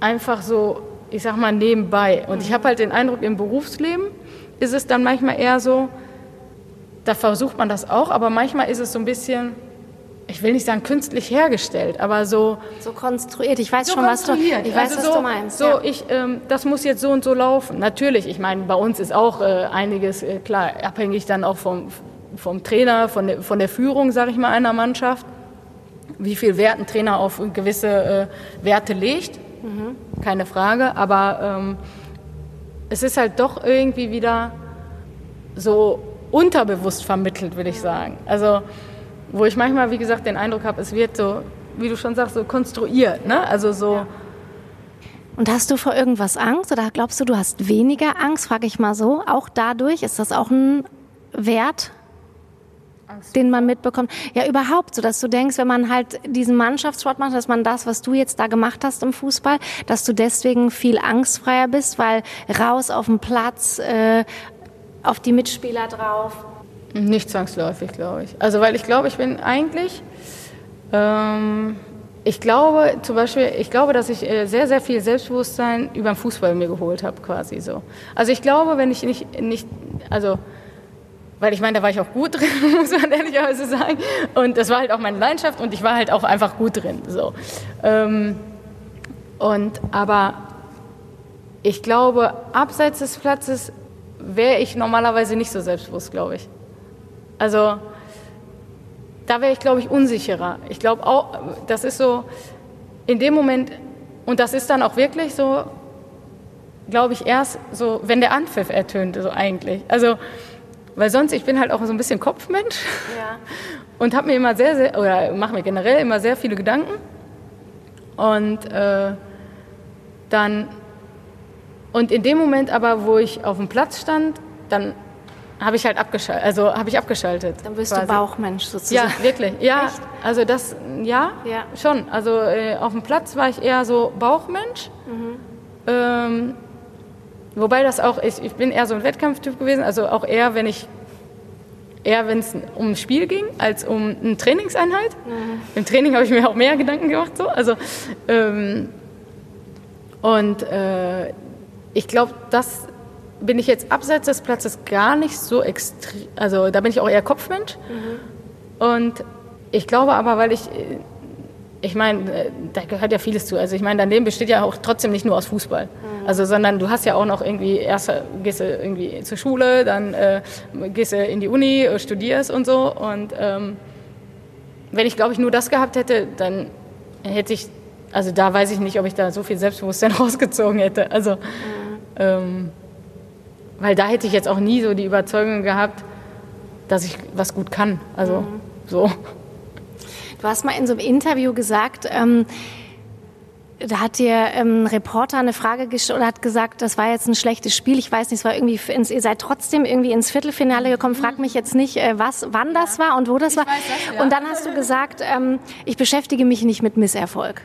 einfach so, ich sag mal, nebenbei. Und ich habe halt den Eindruck, im Berufsleben ist es dann manchmal eher so, da versucht man das auch, aber manchmal ist es so ein bisschen, ich will nicht sagen künstlich hergestellt, aber so so konstruiert. Ich weiß so schon, was du, ich weiß, also was so, du meinst. So, ja. ich, ähm, das muss jetzt so und so laufen. Natürlich, ich meine, bei uns ist auch äh, einiges äh, klar abhängig dann auch vom vom Trainer, von der, von der Führung, sage ich mal, einer Mannschaft. Wie viel Wert ein Trainer auf gewisse äh, Werte legt, mhm. keine Frage. Aber ähm, es ist halt doch irgendwie wieder so unterbewusst vermittelt, will ich sagen. Also wo ich manchmal, wie gesagt, den Eindruck habe, es wird so, wie du schon sagst, so konstruiert. Ne? Also so. Ja. Und hast du vor irgendwas Angst oder glaubst du, du hast weniger Angst, frage ich mal so, auch dadurch? Ist das auch ein Wert. Den man mitbekommt? Ja, überhaupt, so dass du denkst, wenn man halt diesen Mannschaftssport macht, dass man das, was du jetzt da gemacht hast im Fußball, dass du deswegen viel angstfreier bist, weil raus auf dem Platz, äh, auf die Mitspieler drauf. Nicht zwangsläufig, glaube ich. Also, weil ich glaube, ich bin eigentlich, ähm, ich glaube zum Beispiel, ich glaube, dass ich äh, sehr, sehr viel Selbstbewusstsein über den Fußball mir geholt habe, quasi so. Also, ich glaube, wenn ich nicht, nicht also, weil ich meine, da war ich auch gut drin, *laughs* muss man ehrlicherweise sagen. Und das war halt auch meine Leidenschaft und ich war halt auch einfach gut drin. So. Ähm, und aber ich glaube, abseits des Platzes wäre ich normalerweise nicht so selbstbewusst, glaube ich. Also da wäre ich, glaube ich, unsicherer. Ich glaube auch, das ist so in dem Moment, und das ist dann auch wirklich so, glaube ich, erst so, wenn der Anpfiff ertönt, so eigentlich. Also, weil sonst, ich bin halt auch so ein bisschen Kopfmensch ja. *laughs* und habe mir immer sehr, sehr, oder mache mir generell immer sehr viele Gedanken. Und äh, dann, und in dem Moment aber, wo ich auf dem Platz stand, dann habe ich halt abgeschaltet, also habe ich abgeschaltet. Dann bist quasi. du Bauchmensch sozusagen. Ja, wirklich. Ja, Echt? also das, ja, ja. schon. Also äh, auf dem Platz war ich eher so Bauchmensch. Mhm. Ähm, wobei das auch, ich, ich bin eher so ein Wettkampftyp gewesen, also auch eher, wenn ich eher wenn es um ein Spiel ging, als um eine Trainingseinheit. Mhm. Im Training habe ich mir auch mehr Gedanken gemacht. So. Also, ähm, und äh, ich glaube, das bin ich jetzt abseits des Platzes gar nicht so extrem, also da bin ich auch eher Kopfmensch. Mhm. Und ich glaube aber, weil ich, ich meine, äh, da gehört ja vieles zu. Also ich meine, dein Leben besteht ja auch trotzdem nicht nur aus Fußball. Mhm. Also, sondern du hast ja auch noch irgendwie, erst gehst du irgendwie zur Schule, dann äh, gehst du in die Uni, äh, studierst und so. Und ähm, wenn ich, glaube ich, nur das gehabt hätte, dann hätte ich, also da weiß ich nicht, ob ich da so viel Selbstbewusstsein *laughs* rausgezogen hätte. Also, mhm. ähm, weil da hätte ich jetzt auch nie so die Überzeugung gehabt, dass ich was gut kann. Also mhm. so. Du hast mal in so einem Interview gesagt, ähm, da hat dir ähm, ein Reporter eine Frage gestellt oder hat gesagt, das war jetzt ein schlechtes Spiel. Ich weiß nicht, es war irgendwie, ins, ihr seid trotzdem irgendwie ins Viertelfinale gekommen. Frag mich jetzt nicht, äh, was, wann das war und wo das ich war. Das, ja. Und dann hast du gesagt, ähm, ich beschäftige mich nicht mit Misserfolg.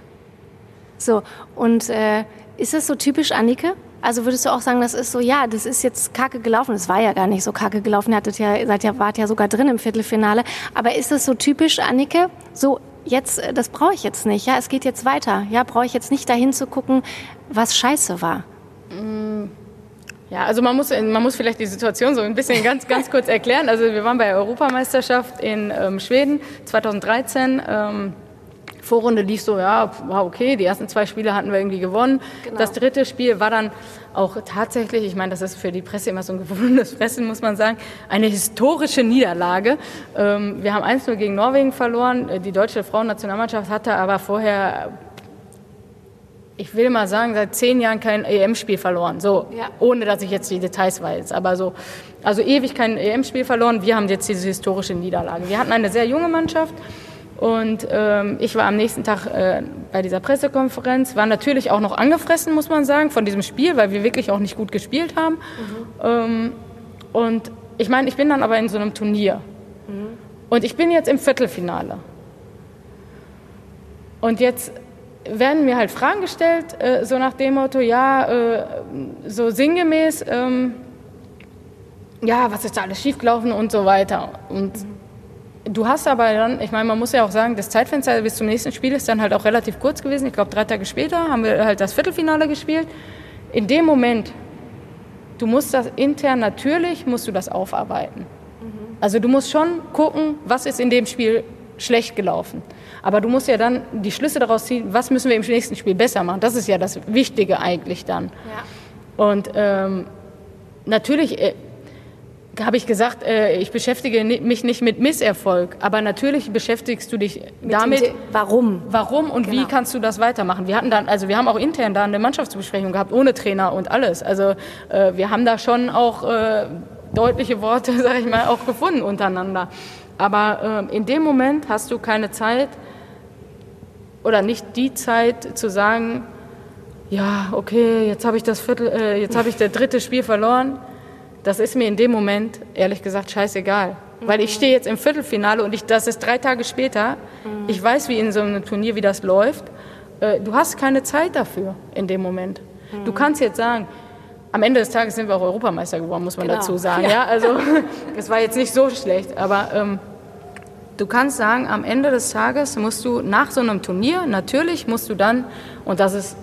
So, und äh, ist das so typisch Annike? Also würdest du auch sagen, das ist so, ja, das ist jetzt kacke gelaufen. Es war ja gar nicht so kacke gelaufen. Ihr ja, seid ja, wart ja sogar drin im Viertelfinale. Aber ist das so typisch, Annike? So, jetzt, äh, das brauche ich jetzt nicht. Ja, es geht jetzt weiter. Ja, brauche ich jetzt nicht dahin zu gucken, was scheiße war. Ja, also man muss, man muss vielleicht die Situation so ein bisschen *laughs* ganz, ganz kurz erklären. Also wir waren bei der Europameisterschaft in ähm, Schweden 2013. Ähm, Vorrunde lief so, ja, war okay, die ersten zwei Spiele hatten wir irgendwie gewonnen. Genau. Das dritte Spiel war dann auch tatsächlich, ich meine, das ist für die Presse immer so ein gewundenes Fressen, muss man sagen, eine historische Niederlage. Ähm, wir haben 1-0 gegen Norwegen verloren. Die deutsche Frauennationalmannschaft hatte aber vorher ich will mal sagen, seit zehn Jahren kein EM-Spiel verloren. So, ja. ohne dass ich jetzt die Details weiß. Aber so, also ewig kein EM-Spiel verloren. Wir haben jetzt diese historische Niederlage. Wir hatten eine sehr junge Mannschaft. Und ähm, ich war am nächsten Tag äh, bei dieser Pressekonferenz, war natürlich auch noch angefressen, muss man sagen, von diesem Spiel, weil wir wirklich auch nicht gut gespielt haben. Mhm. Ähm, und ich meine, ich bin dann aber in so einem Turnier. Mhm. Und ich bin jetzt im Viertelfinale. Und jetzt werden mir halt Fragen gestellt, äh, so nach dem Motto, ja, äh, so sinngemäß, ähm, ja, was ist da alles schiefgelaufen und so weiter. Und mhm Du hast aber dann, ich meine, man muss ja auch sagen, das Zeitfenster bis zum nächsten Spiel ist dann halt auch relativ kurz gewesen. Ich glaube, drei Tage später haben wir halt das Viertelfinale gespielt. In dem Moment, du musst das intern, natürlich musst du das aufarbeiten. Also du musst schon gucken, was ist in dem Spiel schlecht gelaufen. Aber du musst ja dann die Schlüsse daraus ziehen, was müssen wir im nächsten Spiel besser machen. Das ist ja das Wichtige eigentlich dann. Ja. Und ähm, natürlich äh, habe ich gesagt, äh, ich beschäftige mich nicht mit Misserfolg, aber natürlich beschäftigst du dich mit damit, warum, warum und genau. wie kannst du das weitermachen. Wir hatten dann, also wir haben auch intern da eine Mannschaftsbesprechung gehabt ohne Trainer und alles. Also äh, wir haben da schon auch äh, deutliche Worte, *laughs* sage ich mal, auch gefunden untereinander. Aber äh, in dem Moment hast du keine Zeit oder nicht die Zeit zu sagen, ja, okay, jetzt habe ich das Viertel, äh, jetzt habe ich das dritte Spiel verloren. Das ist mir in dem Moment ehrlich gesagt scheißegal, mhm. weil ich stehe jetzt im Viertelfinale und ich, das ist drei Tage später. Mhm. Ich weiß, wie in so einem Turnier wie das läuft. Äh, du hast keine Zeit dafür in dem Moment. Mhm. Du kannst jetzt sagen, am Ende des Tages sind wir auch Europameister geworden, muss man genau. dazu sagen. Ja. ja also *laughs* es war jetzt nicht so schlecht, aber ähm, du kannst sagen, am Ende des Tages musst du nach so einem Turnier, natürlich musst du dann, und das ist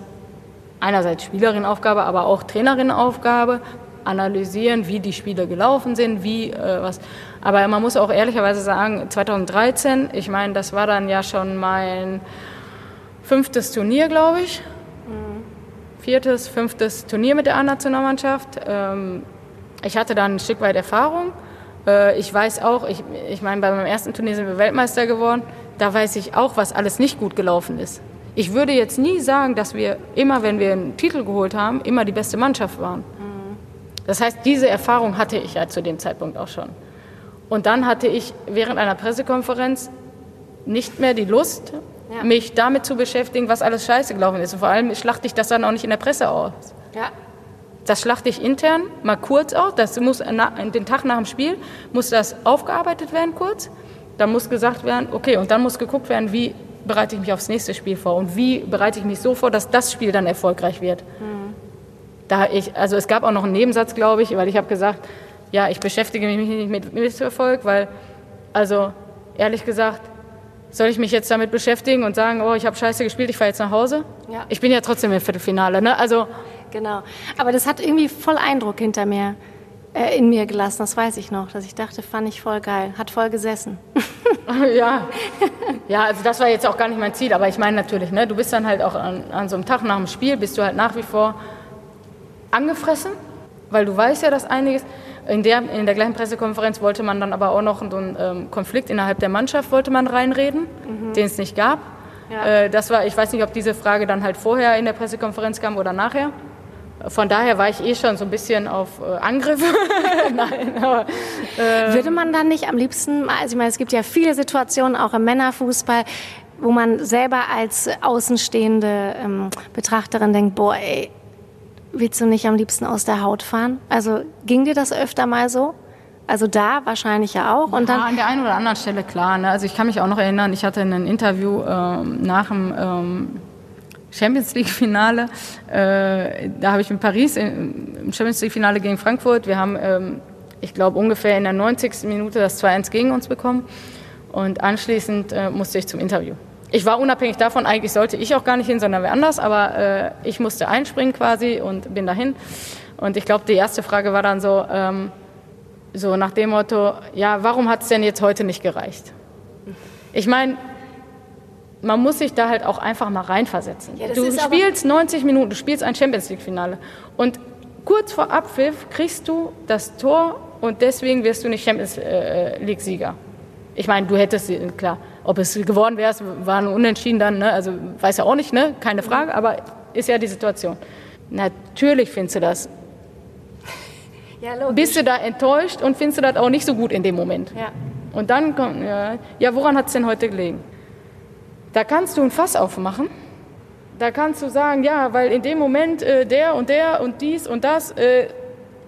einerseits Spielerinnenaufgabe, aber auch Trainerinnenaufgabe, analysieren, wie die Spiele gelaufen sind, wie äh, was. Aber man muss auch ehrlicherweise sagen, 2013, ich meine, das war dann ja schon mein fünftes Turnier, glaube ich viertes, fünftes Turnier mit der A-Nationalmannschaft. Ähm, ich hatte dann ein Stück weit Erfahrung. Äh, ich weiß auch, ich, ich meine, bei meinem ersten Turnier sind wir Weltmeister geworden. Da weiß ich auch, was alles nicht gut gelaufen ist. Ich würde jetzt nie sagen, dass wir immer, wenn wir einen Titel geholt haben, immer die beste Mannschaft waren. Das heißt, diese Erfahrung hatte ich ja zu dem Zeitpunkt auch schon. Und dann hatte ich während einer Pressekonferenz nicht mehr die Lust, ja. mich damit zu beschäftigen, was alles scheiße gelaufen ist. Und vor allem schlachte ich das dann auch nicht in der Presse aus. Ja. Das schlachte ich intern, mal kurz aus. Das muss den Tag nach dem Spiel muss das aufgearbeitet werden kurz. Dann muss gesagt werden, okay, und dann muss geguckt werden, wie bereite ich mich aufs nächste Spiel vor und wie bereite ich mich so vor, dass das Spiel dann erfolgreich wird. Mhm. Da ich, also es gab auch noch einen Nebensatz, glaube ich, weil ich habe gesagt, ja, ich beschäftige mich nicht mit Misserfolg, weil, also ehrlich gesagt, soll ich mich jetzt damit beschäftigen und sagen, oh, ich habe scheiße gespielt, ich fahre jetzt nach Hause? Ja. Ich bin ja trotzdem im Viertelfinale, ne? Also genau. Aber das hat irgendwie voll Eindruck hinter mir äh, in mir gelassen, das weiß ich noch, dass ich dachte, fand ich voll geil, hat voll gesessen. *laughs* *laughs* ja. Ja, also das war jetzt auch gar nicht mein Ziel, aber ich meine natürlich, ne, du bist dann halt auch an, an so einem Tag nach dem Spiel bist du halt nach wie vor angefressen, weil du weißt ja, dass einiges in der, in der gleichen Pressekonferenz wollte man dann aber auch noch so einen ähm, Konflikt innerhalb der Mannschaft wollte man reinreden, mhm. den es nicht gab. Ja. Äh, das war, ich weiß nicht, ob diese Frage dann halt vorher in der Pressekonferenz kam oder nachher. Von daher war ich eh schon so ein bisschen auf äh, Angriff. *laughs* Nein, aber, äh, Würde man dann nicht am liebsten, also ich meine, es gibt ja viele Situationen auch im Männerfußball, wo man selber als außenstehende ähm, Betrachterin denkt, boah, ey, Willst du nicht am liebsten aus der Haut fahren? Also ging dir das öfter mal so? Also da wahrscheinlich ja auch. Und ja, dann an der einen oder anderen Stelle klar. Ne? Also ich kann mich auch noch erinnern, ich hatte ein Interview ähm, nach dem ähm, Champions League-Finale. Äh, da habe ich in Paris im Champions League-Finale gegen Frankfurt. Wir haben, ähm, ich glaube, ungefähr in der 90. Minute das 2-1 gegen uns bekommen. Und anschließend äh, musste ich zum Interview ich war unabhängig davon, eigentlich sollte ich auch gar nicht hin, sondern wer anders, aber äh, ich musste einspringen quasi und bin dahin. Und ich glaube, die erste Frage war dann so, ähm, so nach dem Motto, ja, warum hat es denn jetzt heute nicht gereicht? Ich meine, man muss sich da halt auch einfach mal reinversetzen. Ja, du spielst 90 Minuten, du spielst ein Champions League-Finale und kurz vor Abpfiff kriegst du das Tor und deswegen wirst du nicht Champions äh, League-Sieger. Ich meine, du hättest, klar, ob es geworden wäre, war ein Unentschieden dann, ne? also weiß ja auch nicht, ne? keine Frage, aber ist ja die Situation. Natürlich findest du das. *laughs* Ja, Bist du da enttäuscht und findest du das auch nicht so gut in dem Moment. Ja. Und dann kommt, ja, ja woran hat es denn heute gelegen? Da kannst du ein Fass aufmachen. Da kannst du sagen, ja, weil in dem Moment äh, der und der und dies und das, äh,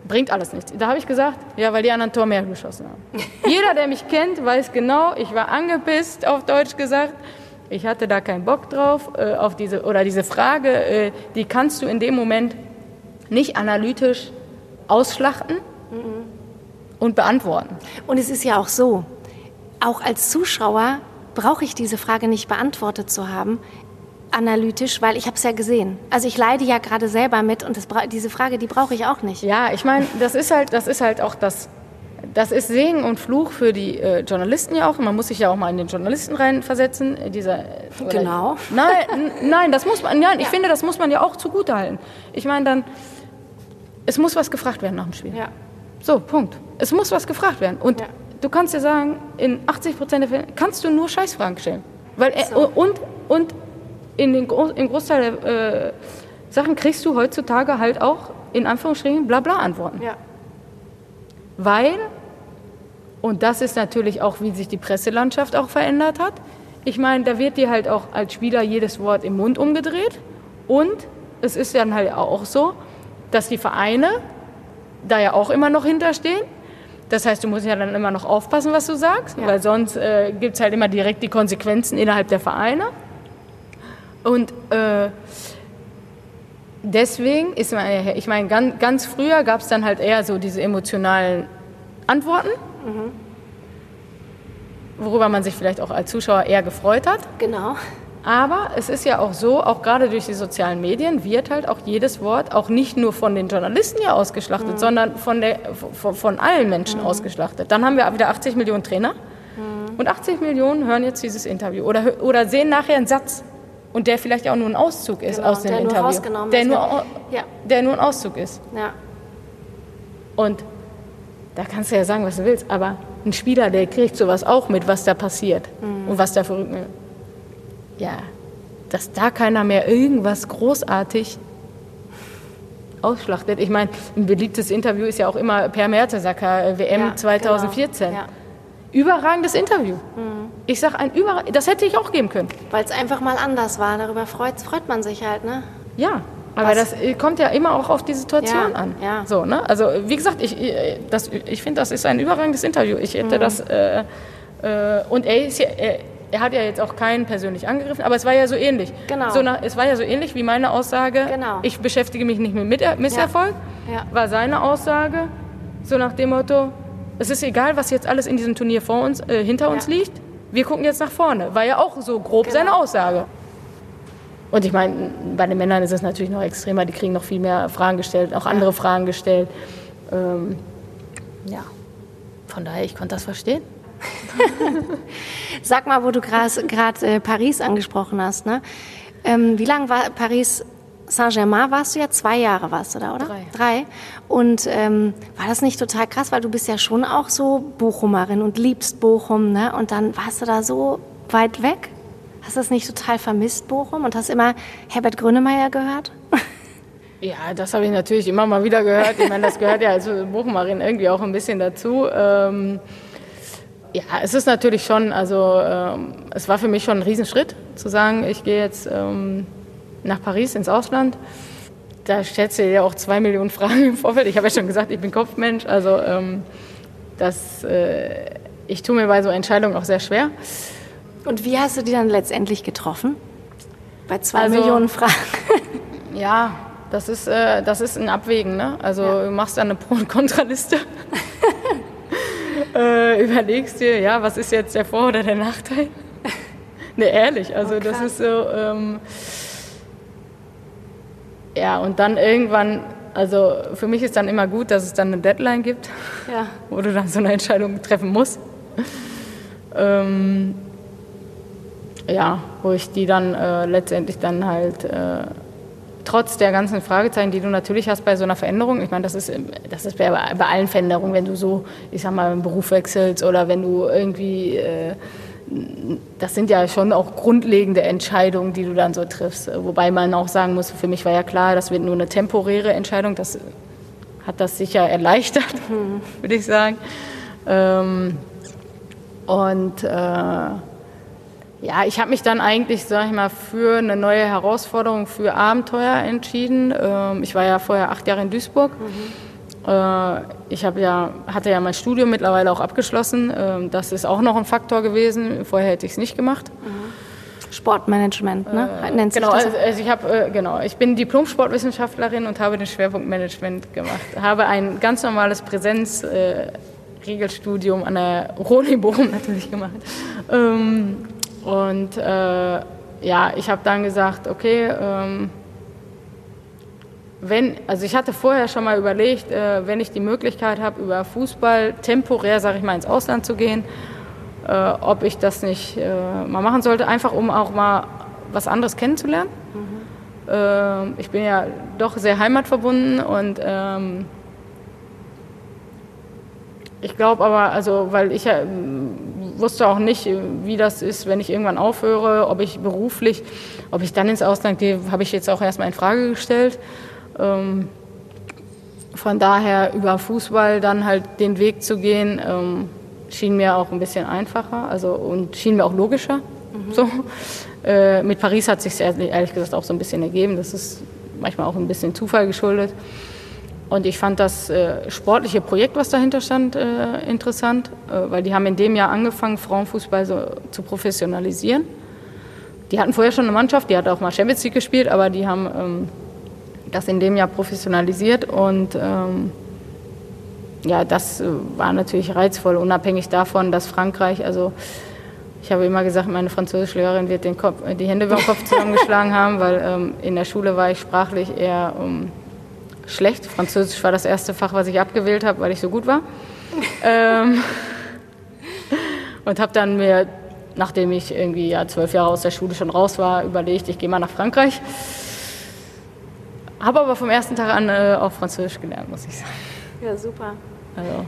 bringt alles nichts. Da habe ich gesagt, ja, weil die anderen Tor mehr geschossen haben. *laughs* Jeder, der mich kennt, weiß genau, ich war angepisst, auf Deutsch gesagt. Ich hatte da keinen Bock drauf, äh, auf diese, oder diese Frage, äh, die kannst du in dem Moment nicht analytisch ausschlachten mhm. und beantworten. Und es ist ja auch so, auch als Zuschauer brauche ich diese Frage nicht beantwortet zu haben, analytisch, weil ich habe es ja gesehen. Also ich leide ja gerade selber mit und das, diese Frage, die brauche ich auch nicht. Ja, ich meine, das ist halt, das ist halt auch das. Das ist Segen und Fluch für die äh, Journalisten ja auch. Man muss sich ja auch mal in den Journalisten reinversetzen. Äh, dieser, genau. Nein, nein, das muss man. Nein, ich ja. finde, das muss man ja auch zugutehalten. Ich meine dann, es muss was gefragt werden nach dem Spiel. Ja. So, Punkt. Es muss was gefragt werden. Und ja. du kannst dir sagen, in 80 Prozent der Fälle kannst du nur Scheißfragen stellen. Weil, so. und, und in den, im Großteil der äh, Sachen kriegst du heutzutage halt auch in Anführungsstrichen blabla Antworten. Ja. Weil, und das ist natürlich auch, wie sich die Presselandschaft auch verändert hat, ich meine, da wird dir halt auch als Spieler jedes Wort im Mund umgedreht und es ist dann halt auch so, dass die Vereine da ja auch immer noch hinterstehen. Das heißt, du musst ja dann immer noch aufpassen, was du sagst, ja. weil sonst äh, gibt es halt immer direkt die Konsequenzen innerhalb der Vereine. Und äh, deswegen ist man, ich meine, ganz, ganz früher gab es dann halt eher so diese emotionalen Antworten, mhm. worüber man sich vielleicht auch als Zuschauer eher gefreut hat. Genau. Aber es ist ja auch so, auch gerade durch die sozialen Medien wird halt auch jedes Wort auch nicht nur von den Journalisten ja ausgeschlachtet, mhm. sondern von, der, von, von allen Menschen mhm. ausgeschlachtet. Dann haben wir wieder 80 Millionen Trainer mhm. und 80 Millionen hören jetzt dieses Interview oder, oder sehen nachher einen Satz und der vielleicht auch nur ein Auszug ist genau, aus dem der Interview. Nur rausgenommen der, ist, nur, ja. der nur ein Auszug ist. Ja. Und da kannst du ja sagen, was du willst, aber ein Spieler, der kriegt sowas auch mit, was da passiert mhm. und was da verrückt ist. Ja, dass da keiner mehr irgendwas großartig ausschlachtet. Ich meine, ein beliebtes Interview ist ja auch immer Per Mertesacker, äh, WM ja, 2014. Genau. Ja. Überragendes Interview. Mhm. Ich sage ein Über das hätte ich auch geben können. Weil es einfach mal anders war. Darüber freut, freut man sich halt, ne? Ja, aber Was? das kommt ja immer auch auf die Situation ja, an. Ja. So, ne? Also wie gesagt, ich, ich finde, das ist ein überragendes Interview. Ich hätte mhm. das äh, äh, und er, ist ja, er, er, hat ja jetzt auch keinen persönlich angegriffen, aber es war ja so ähnlich. Genau. So nach, es war ja so ähnlich wie meine Aussage. Genau. Ich beschäftige mich nicht mit Misserfolg. Ja. Ja. War seine Aussage so nach dem Motto: Es ist egal, was jetzt alles in diesem Turnier vor uns, äh, hinter uns liegt wir gucken jetzt nach vorne. War ja auch so grob genau. seine Aussage. Und ich meine, bei den Männern ist es natürlich noch extremer, die kriegen noch viel mehr Fragen gestellt, auch andere Fragen gestellt. Ähm, ja, von daher, ich konnte das verstehen. *laughs* Sag mal, wo du gerade äh, Paris angesprochen hast. Ne? Ähm, wie lange war Paris Saint-Germain warst du ja, zwei Jahre warst du da, oder? Drei. Drei. Und ähm, war das nicht total krass, weil du bist ja schon auch so Bochumerin und liebst Bochum, ne? Und dann warst du da so weit weg. Hast du das nicht total vermisst, Bochum? Und hast immer Herbert Grönemeyer gehört? *laughs* Ja, das habe ich natürlich immer mal wieder gehört. Ich meine, das gehört ja als Bochumerin irgendwie auch ein bisschen dazu. Ähm, ja, es ist natürlich schon, also ähm, es war für mich schon ein Riesenschritt zu sagen, ich gehe jetzt ähm, nach Paris ins Ausland. Da stellst du dir auch zwei Millionen Fragen im Vorfeld. Ich habe ja schon gesagt, ich bin Kopfmensch. Also ähm, das, äh, ich tue mir bei so Entscheidungen auch sehr schwer. Und wie hast du die dann letztendlich getroffen? Bei zwei also, Millionen Fragen. *laughs* ja, das ist, äh, das ist ein Abwägen. Ne? Also ja. du machst dann eine Pro- und Kontraliste. *laughs* äh, überlegst dir, ja, was ist jetzt der Vor- oder der Nachteil? *laughs* ne, ehrlich, also oh, das ist so... Ähm, ja, und dann irgendwann, also für mich ist dann immer gut, dass es dann eine Deadline gibt, ja. wo du dann so eine Entscheidung treffen musst. Ähm, ja, wo ich die dann äh, letztendlich dann halt äh, trotz der ganzen Fragezeichen, die du natürlich hast bei so einer Veränderung, ich meine, das ist, das ist bei, bei allen Veränderungen, wenn du so, ich sag mal, einen Beruf wechselst oder wenn du irgendwie äh, das sind ja schon auch grundlegende Entscheidungen, die du dann so triffst. Wobei man auch sagen muss, für mich war ja klar, das wird nur eine temporäre Entscheidung. Das hat das sicher erleichtert, mhm. *laughs* würde ich sagen. Ähm, und äh, ja, ich habe mich dann eigentlich, sag ich mal, für eine neue Herausforderung, für Abenteuer entschieden. Ähm, ich war ja vorher acht Jahre in Duisburg. Mhm ich ja, hatte ja mein Studium mittlerweile auch abgeschlossen. Ähm, das ist auch noch ein Faktor gewesen. Vorher hätte ich es nicht gemacht. Mhm. Sportmanagement, ne? Äh, Nennt sich genau, das? Also ich habe äh, genau, ich bin Diplom-Sportwissenschaftlerin und habe den Schwerpunkt Management gemacht. Habe ein ganz normales Präsenz äh, Regelstudium an der Roni Bochum *laughs* natürlich gemacht. Ähm, und äh, ja, ich habe dann gesagt, okay, ähm, wenn, also ich hatte vorher schon mal überlegt, äh, wenn ich die Möglichkeit habe, über Fußball temporär, sage ich mal, ins Ausland zu gehen, äh, ob ich das nicht äh, mal machen sollte, einfach um auch mal was anderes kennenzulernen. Mhm. Äh, ich bin ja doch sehr heimatverbunden und ähm, ich glaube aber, also, weil ich ja wusste auch nicht, wie das ist, wenn ich irgendwann aufhöre, ob ich beruflich, ob ich dann ins Ausland gehe, habe ich jetzt auch erstmal in Frage gestellt. Ähm, von daher über Fußball dann halt den Weg zu gehen, ähm, schien mir auch ein bisschen einfacher also, und schien mir auch logischer. Mhm. So. Äh, mit Paris hat sich ehrlich gesagt auch so ein bisschen ergeben. Das ist manchmal auch ein bisschen Zufall geschuldet. Und ich fand das äh, sportliche Projekt, was dahinter stand, äh, interessant, äh, weil die haben in dem Jahr angefangen, Frauenfußball so zu professionalisieren. Die hatten vorher schon eine Mannschaft, die hat auch mal Champions League gespielt, aber die haben ähm, das in dem Jahr professionalisiert und ähm, ja, das äh, war natürlich reizvoll, unabhängig davon, dass Frankreich, also ich habe immer gesagt, meine Französischlehrerin wird den Kopf, die Hände über den Kopf zusammengeschlagen haben, weil ähm, in der Schule war ich sprachlich eher ähm, schlecht. Französisch war das erste Fach, was ich abgewählt habe, weil ich so gut war. ähm, und habe dann mir, nachdem ich irgendwie ja, zwölf Jahre aus der Schule schon raus war, überlegt, ich gehe mal nach Frankreich. Habe aber vom ersten Tag an äh, auch Französisch gelernt, muss ich sagen. Ja, super. Also,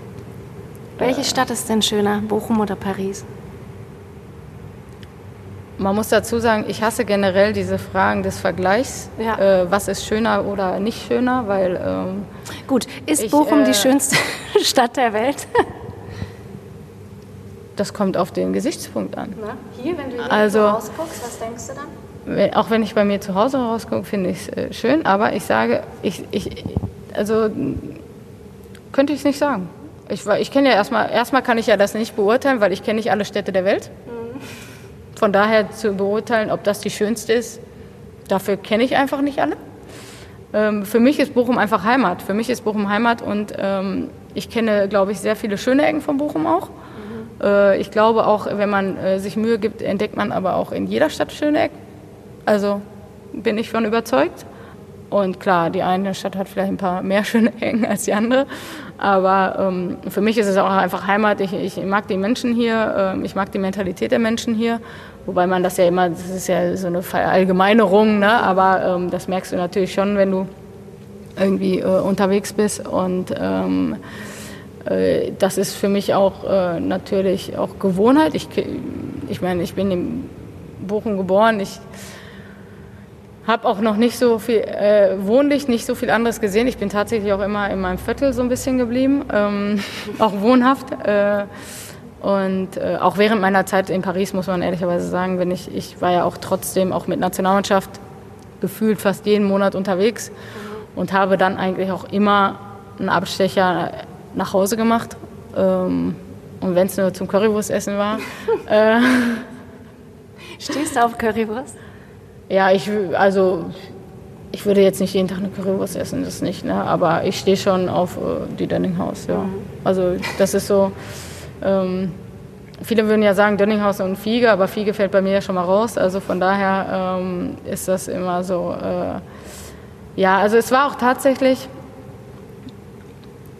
Welche äh, Stadt ist denn schöner, Bochum oder Paris? Man muss dazu sagen, ich hasse generell diese Fragen des Vergleichs. Ja. Äh, was ist schöner oder nicht schöner? Weil, ähm, Gut, ist ich, Bochum äh, die schönste *laughs* Stadt der Welt? das kommt auf den Gesichtspunkt an. Na, hier, wenn du hier also, rausguckst, was denkst du dann? Auch wenn ich bei mir zu Hause rausgucke, finde ich es äh, schön, aber ich sage, ich, ich, also könnte ich es nicht sagen. Ich, ich kenne ja erstmal, erstmal kann ich ja das nicht beurteilen, weil ich kenne nicht alle Städte der Welt. Mhm. Von daher zu beurteilen, ob das die schönste ist, dafür kenne ich einfach nicht alle. Ähm, für mich ist Bochum einfach Heimat. Für mich ist Bochum Heimat und ähm, ich kenne, glaube ich, sehr viele schöne Ecken von Bochum auch. Mhm. Äh, ich glaube auch, wenn man äh, sich Mühe gibt, entdeckt man aber auch in jeder Stadt schöne Ecken. Also bin ich von überzeugt. Und klar, die eine Stadt hat vielleicht ein paar mehr *laughs* schöne Ecken als die andere. Aber ähm, für mich ist es auch einfach Heimat. Ich, ich mag die Menschen hier, äh, ich mag die Mentalität der Menschen hier. Wobei man das ja immer, das ist ja so eine Verallgemeinerung, ne? aber ähm, das merkst du natürlich schon, wenn du irgendwie äh, unterwegs bist. Und ähm, äh, das ist für mich auch äh, natürlich auch Gewohnheit. Ich, ich meine, ich bin in Bochum geboren. Ich habe auch noch nicht so viel, äh, wohnlich nicht so viel anderes gesehen. Ich bin tatsächlich auch immer in meinem Viertel so ein bisschen geblieben, ähm, *laughs* auch wohnhaft. Äh, und äh, auch während meiner Zeit in Paris muss man ehrlicherweise sagen, wenn ich, ich war ja auch trotzdem auch mit Nationalmannschaft gefühlt fast jeden Monat unterwegs und habe dann eigentlich auch immer einen Abstecher nach Hause gemacht. Ähm, und wenn es nur zum Currywurstessen war. äh, *laughs* Stehst du auf Currywurst? Ja, ich, also ich würde jetzt nicht jeden Tag eine Currywurst essen, das nicht, ne? aber ich stehe schon auf äh, die Dönninghaus, ja. Mhm. Also das ist so, ähm, viele würden ja sagen Dönninghaus und Fiege, aber Fiege fällt bei mir ja schon mal raus. Also von daher ähm, ist das immer so. Äh, ja, also es war auch tatsächlich.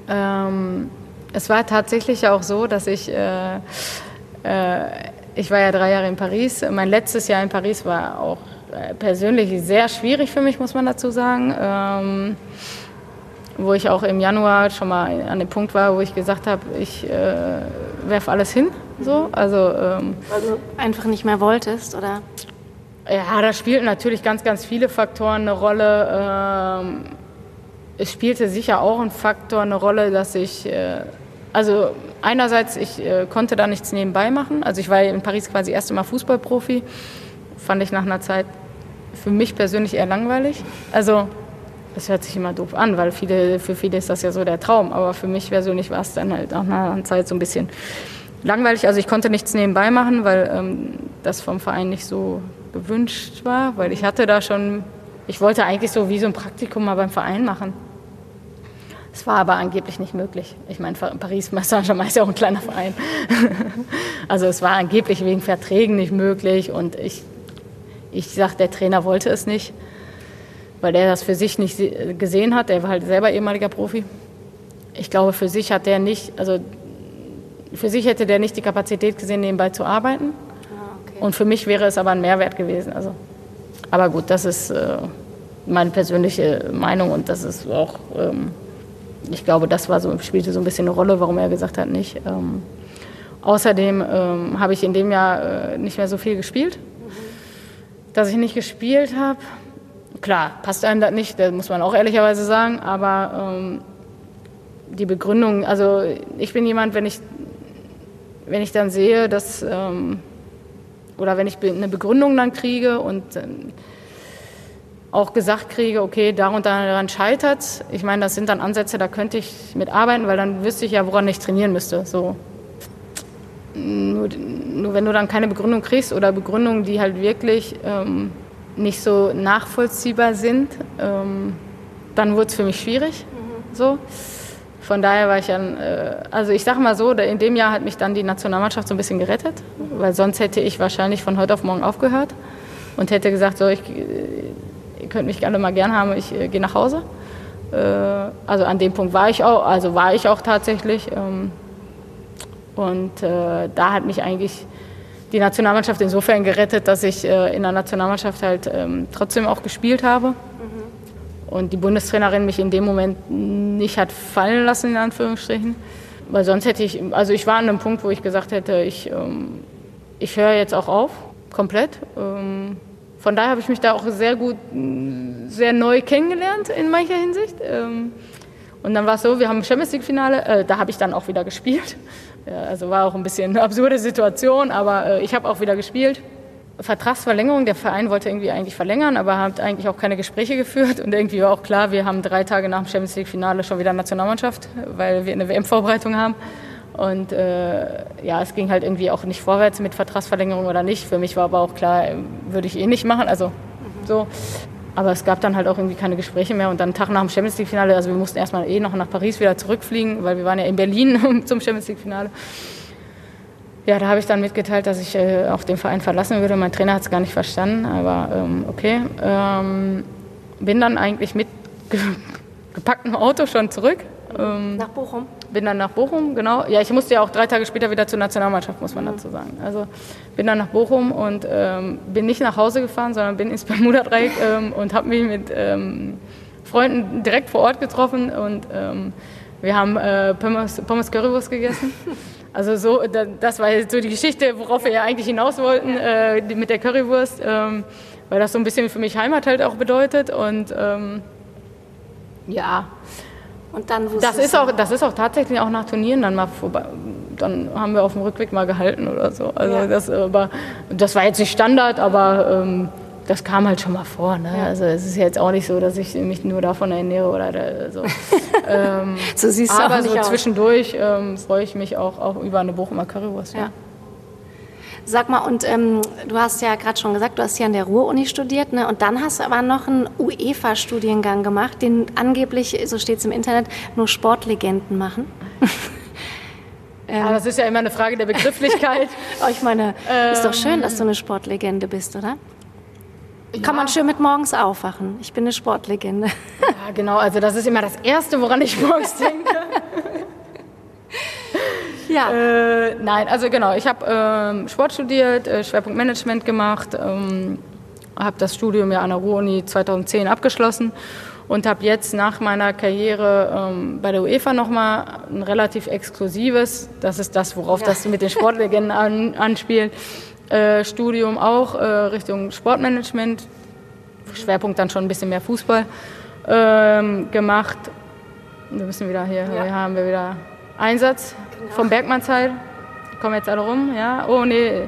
Ähm, es war tatsächlich auch so, dass ich. Äh, äh, ich war ja drei Jahre in Paris. Mein letztes Jahr in Paris war auch persönlich sehr schwierig für mich, muss man dazu sagen. Ähm, wo ich auch im Januar schon mal an dem Punkt war, wo ich gesagt habe, ich äh, werfe alles hin. So. Also, ähm, Weil du einfach nicht mehr wolltest, oder? Ja, da spielten natürlich ganz, ganz viele Faktoren eine Rolle. Ähm, es spielte sicher auch ein Faktor eine Rolle, dass ich, äh, also einerseits, ich äh, konnte da nichts nebenbei machen. Also ich war in Paris quasi das erste Mal Fußballprofi. Fand ich nach einer Zeit für mich persönlich eher langweilig. Also das hört sich immer doof an, weil viele, für viele ist das ja so der Traum. Aber für mich persönlich war es dann halt nach einer Zeit so ein bisschen langweilig. Also ich konnte nichts nebenbei machen, weil ähm, das vom Verein nicht so gewünscht war, weil ich hatte da schon, ich wollte eigentlich so wie so ein Praktikum mal beim Verein machen. Es war aber angeblich nicht möglich. Ich meine, Paris Saint-Germain ist ja auch ein kleiner Verein. *laughs* also es war angeblich wegen Verträgen nicht möglich und ich, ich sage, der Trainer wollte es nicht, weil der das für sich nicht gesehen hat. Der war halt selber ehemaliger Profi. Ich glaube, für sich hat der nicht, also für sich hätte der nicht die Kapazität gesehen, nebenbei zu arbeiten. Ah, okay. Und für mich wäre es aber ein Mehrwert gewesen. Also, aber gut, das ist äh, meine persönliche Meinung und das ist auch ähm, ich glaube, das war so, spielte so ein bisschen eine Rolle, warum er gesagt hat, nicht. Ähm, außerdem ähm, habe ich in dem Jahr äh, nicht mehr so viel gespielt. Dass ich nicht gespielt habe, klar, passt einem das nicht, das muss man auch ehrlicherweise sagen, aber ähm, die Begründung, also ich bin jemand, wenn ich, wenn ich dann sehe, dass, ähm, oder wenn ich eine Begründung dann kriege und ähm, auch gesagt kriege, okay, da und daran scheitert Ich meine, das sind dann Ansätze, da könnte ich mitarbeiten, weil dann wüsste ich ja, woran ich trainieren müsste. So. Nur, nur wenn du dann keine Begründung kriegst oder Begründungen, die halt wirklich ähm, nicht so nachvollziehbar sind, ähm, dann wurde es für mich schwierig. Mhm. So. Von daher war ich dann, äh, also ich sage mal so, in dem Jahr hat mich dann die Nationalmannschaft so ein bisschen gerettet, weil sonst hätte ich wahrscheinlich von heute auf morgen aufgehört und hätte gesagt, so, ich, ihr könnt mich alle mal gern haben, ich äh, gehe nach Hause. Äh, also an dem Punkt war ich auch, also war ich auch tatsächlich. Ähm, und äh, da hat mich eigentlich die Nationalmannschaft insofern gerettet, dass ich äh, in der Nationalmannschaft halt ähm, trotzdem auch gespielt habe. Mhm. Und die Bundestrainerin mich in dem Moment nicht hat fallen lassen, in Anführungsstrichen. Weil sonst hätte ich, also ich war an einem Punkt, wo ich gesagt hätte, ich, ähm, ich höre jetzt auch auf, komplett. Ähm, von daher habe ich mich da auch sehr gut, sehr neu kennengelernt in mancher Hinsicht. Ähm, und dann war es so, wir haben Champions League-Finale, äh, da habe ich dann auch wieder gespielt. Also war auch ein bisschen eine absurde Situation, aber äh, ich habe auch wieder gespielt. Vertragsverlängerung, der Verein wollte irgendwie eigentlich verlängern, aber hat eigentlich auch keine Gespräche geführt. Und irgendwie war auch klar, wir haben drei Tage nach dem Champions League-Finale schon wieder Nationalmannschaft, weil wir eine WM-Vorbereitung haben. Und äh, ja, es ging halt irgendwie auch nicht vorwärts mit Vertragsverlängerung oder nicht. Für mich war aber auch klar, würde ich eh nicht machen. Also so. Aber es gab dann halt auch irgendwie keine Gespräche mehr. Und dann einen Tag nach dem Champions League-Finale, also wir mussten erstmal eh noch nach Paris wieder zurückfliegen, weil wir waren ja in Berlin *laughs* zum Champions League-Finale. Ja, da habe ich dann mitgeteilt, dass ich äh, auch den Verein verlassen würde. Mein Trainer hat es gar nicht verstanden, aber ähm, okay. Ähm, bin dann eigentlich mit *laughs* gepacktem Auto schon zurück. Ähm, nach Bochum? Bin dann nach Bochum, genau. Ja, ich musste ja auch drei Tage später wieder zur Nationalmannschaft, muss man mhm. dazu sagen. Also bin dann nach Bochum und ähm, bin nicht nach Hause gefahren, sondern bin ins *laughs* Bermuda-Dreieck ähm, und habe mich mit ähm, Freunden direkt vor Ort getroffen und ähm, wir haben äh, Pommes, Pommes Currywurst gegessen. *laughs* Also so, das war so die Geschichte, worauf wir ja eigentlich hinaus wollten, äh, mit der Currywurst, ähm, weil das so ein bisschen für mich Heimat halt auch bedeutet und ähm, ja, und dann das ist auch, das ist auch tatsächlich auch nach Turnieren dann mal vorbei. Dann haben wir auf dem Rückweg mal gehalten oder so. Also ja. das, aber, das war jetzt nicht Standard, aber ähm, das kam halt schon mal vor. Ne? Ja. Also es ist jetzt auch nicht so, dass ich mich nur davon ernähre oder so. *laughs* ähm, so siehst du aber so zwischendurch ähm, freue ich mich auch, auch über eine Bochumer Currywurst. Ja. Sag mal, und ähm, du hast ja gerade schon gesagt, du hast hier an der Ruhr-Uni studiert, ne? und dann hast du aber noch einen UEFA-Studiengang gemacht, den angeblich, so steht es im Internet, nur Sportlegenden machen. *laughs* ja. das ist ja immer eine Frage der Begrifflichkeit. *laughs* oh, ich meine, ähm, ist doch schön, dass du eine Sportlegende bist, oder? Ja. Kann man schön mit morgens aufwachen. Ich bin eine Sportlegende. ja, genau. Also das ist immer das Erste, woran ich morgens *laughs* denke. Ja. Äh, nein, also genau, ich habe ähm, Sport studiert, äh, Schwerpunkt Management gemacht, ähm, habe das Studium ja an der Ruhr-Uni 2010 abgeschlossen und habe jetzt nach meiner Karriere ähm, bei der UEFA nochmal ein relativ exklusives, das ist das, worauf ja. das mit den Sportlegenden *laughs* an, anspielt, äh, Studium auch äh, Richtung Sportmanagement, Schwerpunkt dann schon ein bisschen mehr Fußball ähm, gemacht. Wir müssen wieder hier, ja. hier haben wir wieder Einsatz vom Bergmannsheil. Die kommen jetzt alle rum, ja. Oh nee,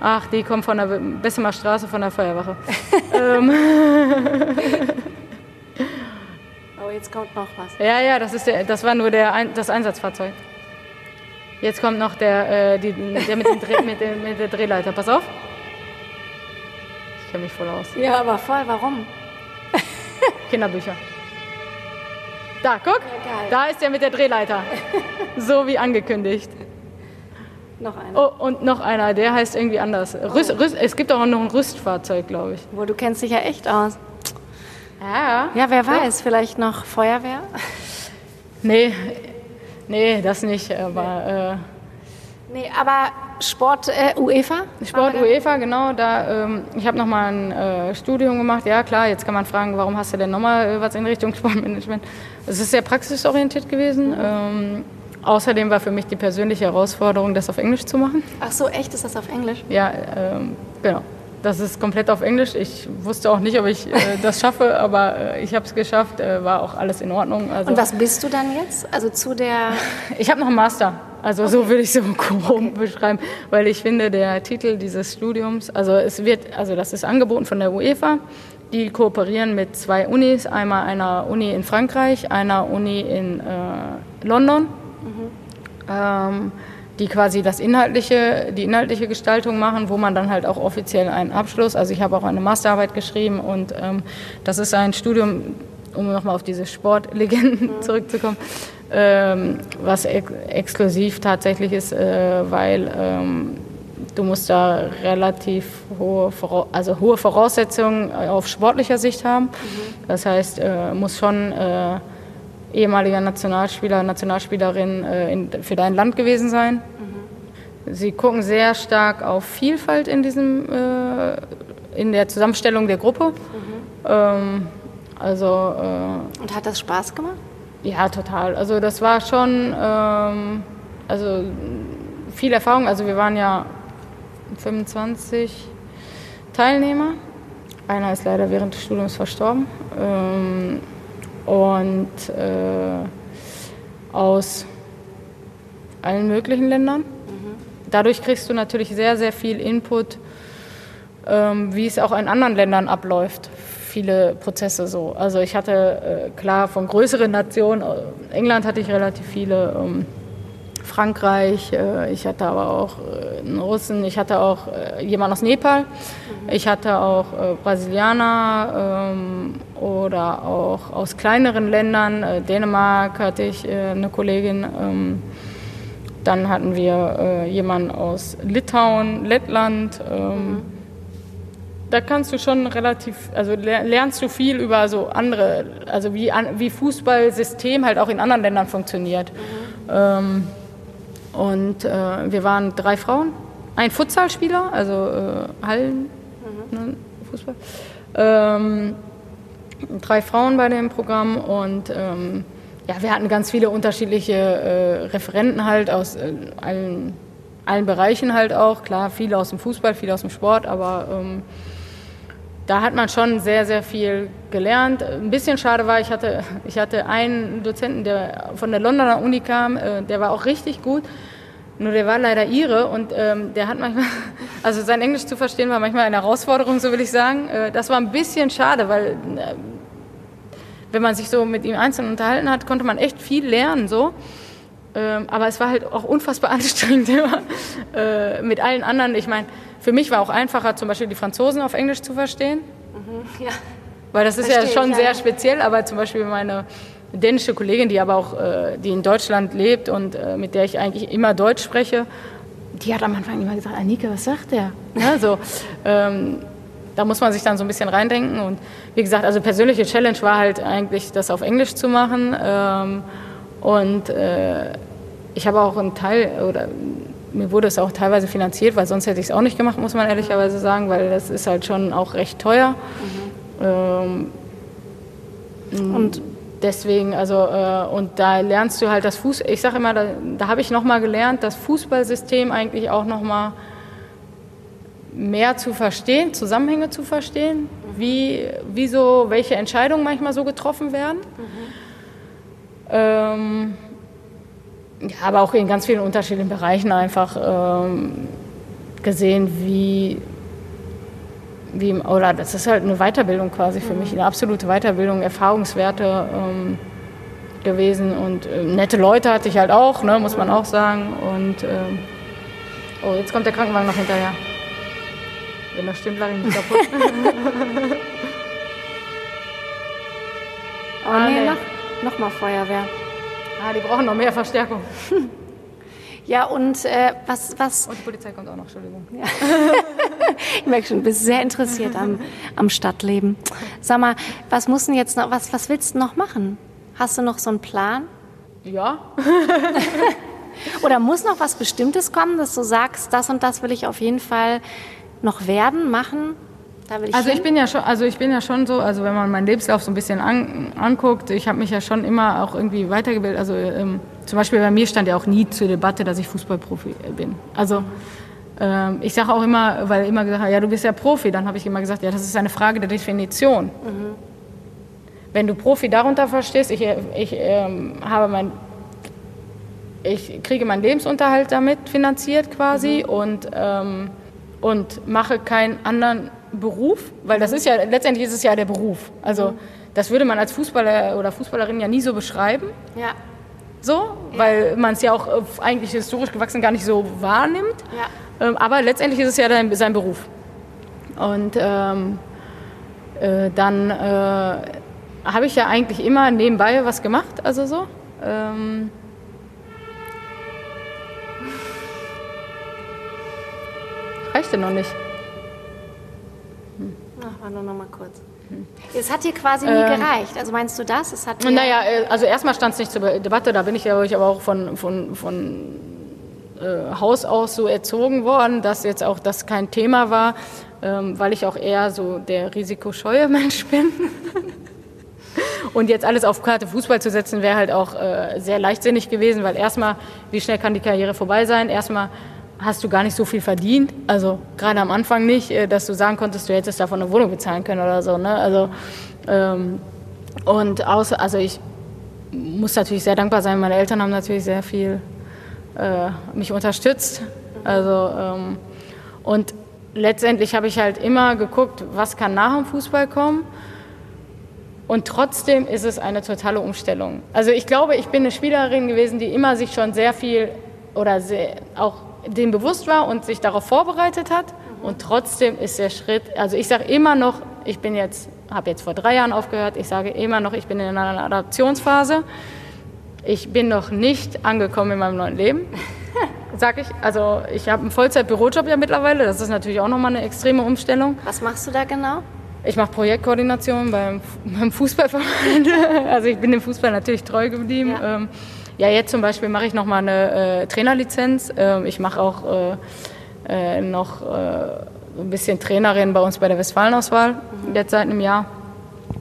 ach, die kommen von der Bessemer Straße von der Feuerwache. *laughs* ähm. Oh, jetzt kommt noch was. Ja, ja, das, ist der, das war nur der, das Einsatzfahrzeug. Jetzt kommt noch der, äh, die, der mit, dem Dreh, mit, dem, mit der Drehleiter. Pass auf. Ich kenne mich voll aus. Ja, aber voll. Warum? Kinderbücher. Da, guck, da ist er mit der Drehleiter. *laughs* so wie angekündigt. Noch einer. Oh, und noch einer, der heißt irgendwie anders. Rüst, Rüst, es gibt auch noch ein Rüstfahrzeug, glaube ich. Wo du kennst dich ja echt aus. Ja. Ja, wer weiß, vielleicht noch Feuerwehr? Nee, nee, das nicht, aber Nee, aber Sport äh, UEFA? Sport UEFA, genau, da, ähm, ich habe nochmal ein äh, Studium gemacht. Ja, klar, jetzt kann man fragen, warum hast du denn nochmal äh, was in Richtung *laughs* Sportmanagement? Es ist sehr praxisorientiert gewesen. Ähm, außerdem war für mich die persönliche Herausforderung, das auf Englisch zu machen. Ach so, echt? Ist das auf Englisch? Ja, ähm, genau. Das ist komplett auf Englisch. Ich wusste auch nicht, ob ich äh, das schaffe, *laughs* aber äh, ich habe es geschafft. Äh, war auch alles in Ordnung. Also, Und was bist du dann jetzt? Also zu der. Ich habe noch einen Master. Also so würde ich so *laughs* grob beschreiben, weil ich finde, der Titel dieses Studiums, also es wird, also das ist angeboten von der UEFA. Die kooperieren mit zwei Unis, einmal einer Uni in Frankreich, einer Uni in äh, London. Ähm, die quasi das inhaltliche, die inhaltliche Gestaltung machen, wo man dann halt auch offiziell einen Abschluss, also ich habe auch eine Masterarbeit geschrieben und ähm, das ist ein Studium, um nochmal auf diese Sportlegenden *laughs* zurückzukommen, ähm, was ex exklusiv tatsächlich ist, äh, weil ähm, du musst da relativ hohe, Vora also hohe Voraussetzungen äh, auf sportlicher Sicht haben. Das heißt, äh, muss schon äh, ehemaliger Nationalspieler, Nationalspielerin äh, in, für dein Land gewesen sein. Sie gucken sehr stark auf Vielfalt in diesem, äh, in der Zusammenstellung der Gruppe. Ähm, also äh, Und hat das Spaß gemacht? ja, total. Also das war schon ähm, also viel Erfahrung. Also wir waren ja 25 Teilnehmer. Einer ist leider während des Studiums verstorben. Ähm, und äh, aus allen möglichen Ländern. Dadurch kriegst du natürlich sehr, sehr viel Input, ähm, wie es auch in anderen Ländern abläuft. Viele Prozesse so. Also ich hatte äh, klar von größeren Nationen, äh, England hatte ich relativ viele, ähm, Frankreich, äh, ich hatte aber auch äh, einen Russen, ich hatte auch äh, jemanden aus Nepal, ich hatte auch äh, Brasilianer ähm, oder auch aus kleineren Ländern, Dänemark hatte ich eine Kollegin. Dann hatten wir äh, jemanden aus Litauen, Lettland. Ähm, Da kannst du schon relativ, also ler- lernst du viel über so andere, also wie, wie Fußballsystem halt auch in anderen Ländern funktioniert. Ähm, und äh, wir waren drei Frauen, ein Futsalspieler, also äh, Hallen, ne, Fußball. Ähm, drei Frauen bei dem Programm und ähm, ja, wir hatten ganz viele unterschiedliche äh, Referenten halt aus äh, allen, allen Bereichen halt auch. Klar, viele aus dem Fußball, viele aus dem Sport, aber ähm, da hat man schon sehr, sehr viel gelernt. Ein bisschen schade war, ich hatte, ich hatte einen Dozenten, der von der Londoner Uni kam, äh, der war auch richtig gut. Nur der war leider Ire und ähm, der hat manchmal, *laughs* also sein Englisch zu verstehen war manchmal eine Herausforderung, so will ich sagen. Äh, das war ein bisschen schade, weil äh, wenn man sich so mit ihm einzeln unterhalten hat, konnte man echt viel lernen so. Ähm, aber es war halt auch unfassbar *laughs* anstrengend immer äh, mit allen anderen. Ich meine, für mich war auch einfacher, zum Beispiel die Franzosen auf Englisch zu verstehen. Ja. Weil das ist Verstehe ja schon ich, sehr ja. speziell, aber zum Beispiel meine dänische Kollegin, die aber auch äh, die in Deutschland lebt und äh, mit der ich eigentlich immer Deutsch spreche, die hat am Anfang immer gesagt, Annika, was sagt der? Ja, so, ähm, da muss man sich dann so ein bisschen reindenken. Und wie gesagt, also persönliche Challenge war halt eigentlich, das auf Englisch zu machen. Ähm, und äh, ich habe auch einen Teil oder mir wurde es auch teilweise finanziert, weil sonst hätte ich es auch nicht gemacht, muss man ehrlicherweise sagen, weil das ist halt schon auch recht teuer. Ähm, Und Deswegen, also, äh, und da lernst du halt das Fuß, ich sage immer, da, da habe ich nochmal gelernt, das Fußballsystem eigentlich auch nochmal mehr zu verstehen, Zusammenhänge zu verstehen, wie, wie so, welche Entscheidungen manchmal so getroffen werden. Ähm, ja, aber auch in ganz vielen unterschiedlichen Bereichen einfach ähm, gesehen, wie, wie, oder das ist halt eine Weiterbildung quasi für mich, eine absolute Weiterbildung, Erfahrungswerte ähm, gewesen und äh, nette Leute hatte ich halt auch, ne, muss man auch sagen. Und ähm, oh, jetzt kommt der Krankenwagen noch hinterher. Wenn das stimmt, lache ich mich kaputt. *laughs* oh, Ah, nee, nee. noch. Nochmal Feuerwehr. Ah, die brauchen noch mehr Verstärkung. *laughs* Ja, und äh, was, was. Und die Polizei kommt auch noch, Entschuldigung. Ja. *laughs* ich merke schon, du bist sehr interessiert am, am Stadtleben. Sag mal, was musst du jetzt noch, was, was willst du noch machen? Hast du noch so einen Plan? Ja. Oder muss noch was Bestimmtes kommen, dass du sagst, das und das will ich auf jeden Fall noch werden, machen? Ich also ich bin ja schon, also ich bin ja schon so, also wenn man meinen Lebenslauf so ein bisschen an, anguckt, ich habe mich ja schon immer auch irgendwie weitergebildet. Also ähm, zum Beispiel bei mir stand ja auch nie zur Debatte, dass ich Fußballprofi bin. Also ähm, ich sage auch immer, weil immer gesagt ja du bist ja Profi, dann habe ich immer gesagt, ja das ist eine Frage der Definition. Mhm. Wenn du Profi darunter verstehst, ich, ich ähm, habe mein ich kriege meinen Lebensunterhalt damit finanziert quasi mhm. und, ähm, und mache keinen anderen Beruf, weil das ist ja, letztendlich ist es ja der Beruf. Also das würde man als Fußballer oder Fußballerin ja nie so beschreiben. Ja. So, weil man es ja auch äh, eigentlich historisch gewachsen gar nicht so wahrnimmt. Ja. Ähm, aber letztendlich ist es ja sein, sein Beruf. Und ähm, äh, dann äh, habe ich ja eigentlich immer nebenbei was gemacht, also so. Ähm, ja noch nicht. Hm. Ach, warte noch mal kurz. Es hat dir quasi nie ähm, gereicht. Also meinst du das? Es hat naja, äh, also erstmal stand es nicht zur Debatte. Da bin ich ja ich aber auch von, von, von äh, Haus aus so erzogen worden, dass jetzt auch das kein Thema war, ähm, weil ich auch eher so der risikoscheue *laughs* Mensch bin. Und jetzt alles auf Karte Fußball zu setzen, wäre halt auch äh, sehr leichtsinnig gewesen, weil erstmal, wie schnell kann die Karriere vorbei sein? Erstmal hast du gar nicht so viel verdient. Also gerade am Anfang nicht, äh, dass du sagen konntest, du hättest davon eine Wohnung bezahlen können oder so. Ne? Also, ähm, und außer, also ich muss natürlich sehr dankbar sein. Meine Eltern haben natürlich sehr viel äh, mich unterstützt. Also, ähm, und letztendlich habe ich halt immer geguckt, was kann nach dem Fußball kommen. Und trotzdem ist es eine totale Umstellung. Also ich glaube, ich bin eine Spielerin gewesen, die immer sich schon sehr viel oder sehr, auch dem bewusst war und sich darauf vorbereitet hat. Und trotzdem ist der Schritt, also ich sage immer noch, ich bin jetzt, habe jetzt vor drei Jahren aufgehört, ich sage immer noch, ich bin in einer Adaptionsphase. Ich bin noch nicht angekommen in meinem neuen Leben, *laughs* sage ich. Also ich habe einen Vollzeit-Bürojob ja mittlerweile, das ist natürlich auch nochmal eine extreme Umstellung. Was machst du da genau? Ich mache Projektkoordination beim, *laughs* beim Fußballverband. *laughs* Also ich bin dem Fußball natürlich treu geblieben. Ja. Ähm, ja, jetzt zum Beispiel mache ich noch mal eine äh, Trainerlizenz. Ähm, ich mache auch äh, äh, noch äh, ein bisschen Trainerin bei uns bei der Westfalenauswahl, mhm. jetzt seit einem Jahr.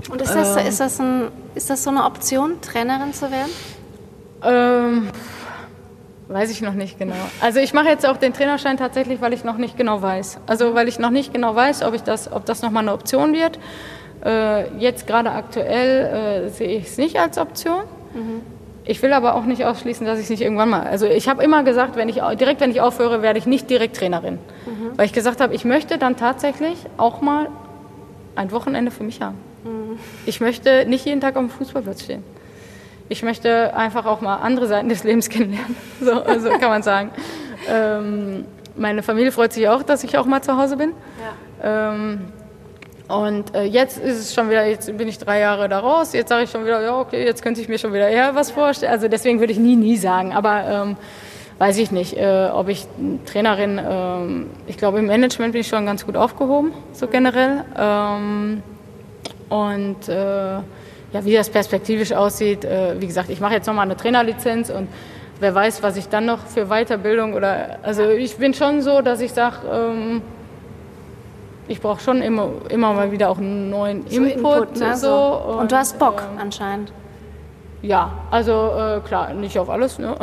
Und ist das, ähm, ist, das ein, ist das so eine Option, Trainerin zu werden? Ähm, weiß ich noch nicht genau. Also ich mache jetzt auch den Trainerschein tatsächlich, weil ich noch nicht genau weiß. Also weil ich noch nicht genau weiß, ob, ich das, ob das nochmal eine Option wird. Äh, jetzt gerade aktuell äh, sehe ich es nicht als Option. Mhm. Ich will aber auch nicht ausschließen, dass ich es nicht irgendwann mal. Also ich habe immer gesagt, wenn ich direkt wenn ich aufhöre, werde ich nicht direkt Trainerin, mhm. weil ich gesagt habe, ich möchte dann tatsächlich auch mal ein Wochenende für mich haben. Mhm. Ich möchte nicht jeden Tag auf dem Fußballplatz stehen. Ich möchte einfach auch mal andere Seiten des Lebens *laughs* kennenlernen. So also kann man sagen. ähm, meine Familie freut sich auch, dass ich auch mal zu Hause bin. Ja. Ähm, und äh, jetzt ist es schon wieder, jetzt bin ich drei Jahre da raus, jetzt sage ich schon wieder, ja, okay, jetzt könnte ich mir schon wieder eher was vorstellen. Also deswegen würde ich nie, nie sagen. Aber ähm, weiß ich nicht, äh, ob ich Trainerin, ähm, ich glaube im Management bin ich schon ganz gut aufgehoben, so generell. Ähm, und äh, ja, wie das perspektivisch aussieht, äh, wie gesagt, ich mache jetzt nochmal eine Trainerlizenz und wer weiß, was ich dann noch für Weiterbildung oder, also ich bin schon so, dass ich sage, ähm, ich brauche schon immer, immer mal wieder auch einen neuen so Input. Input ne? so. Und, und, du hast Bock äh, anscheinend. Ja, also äh, klar, nicht auf alles. Ne?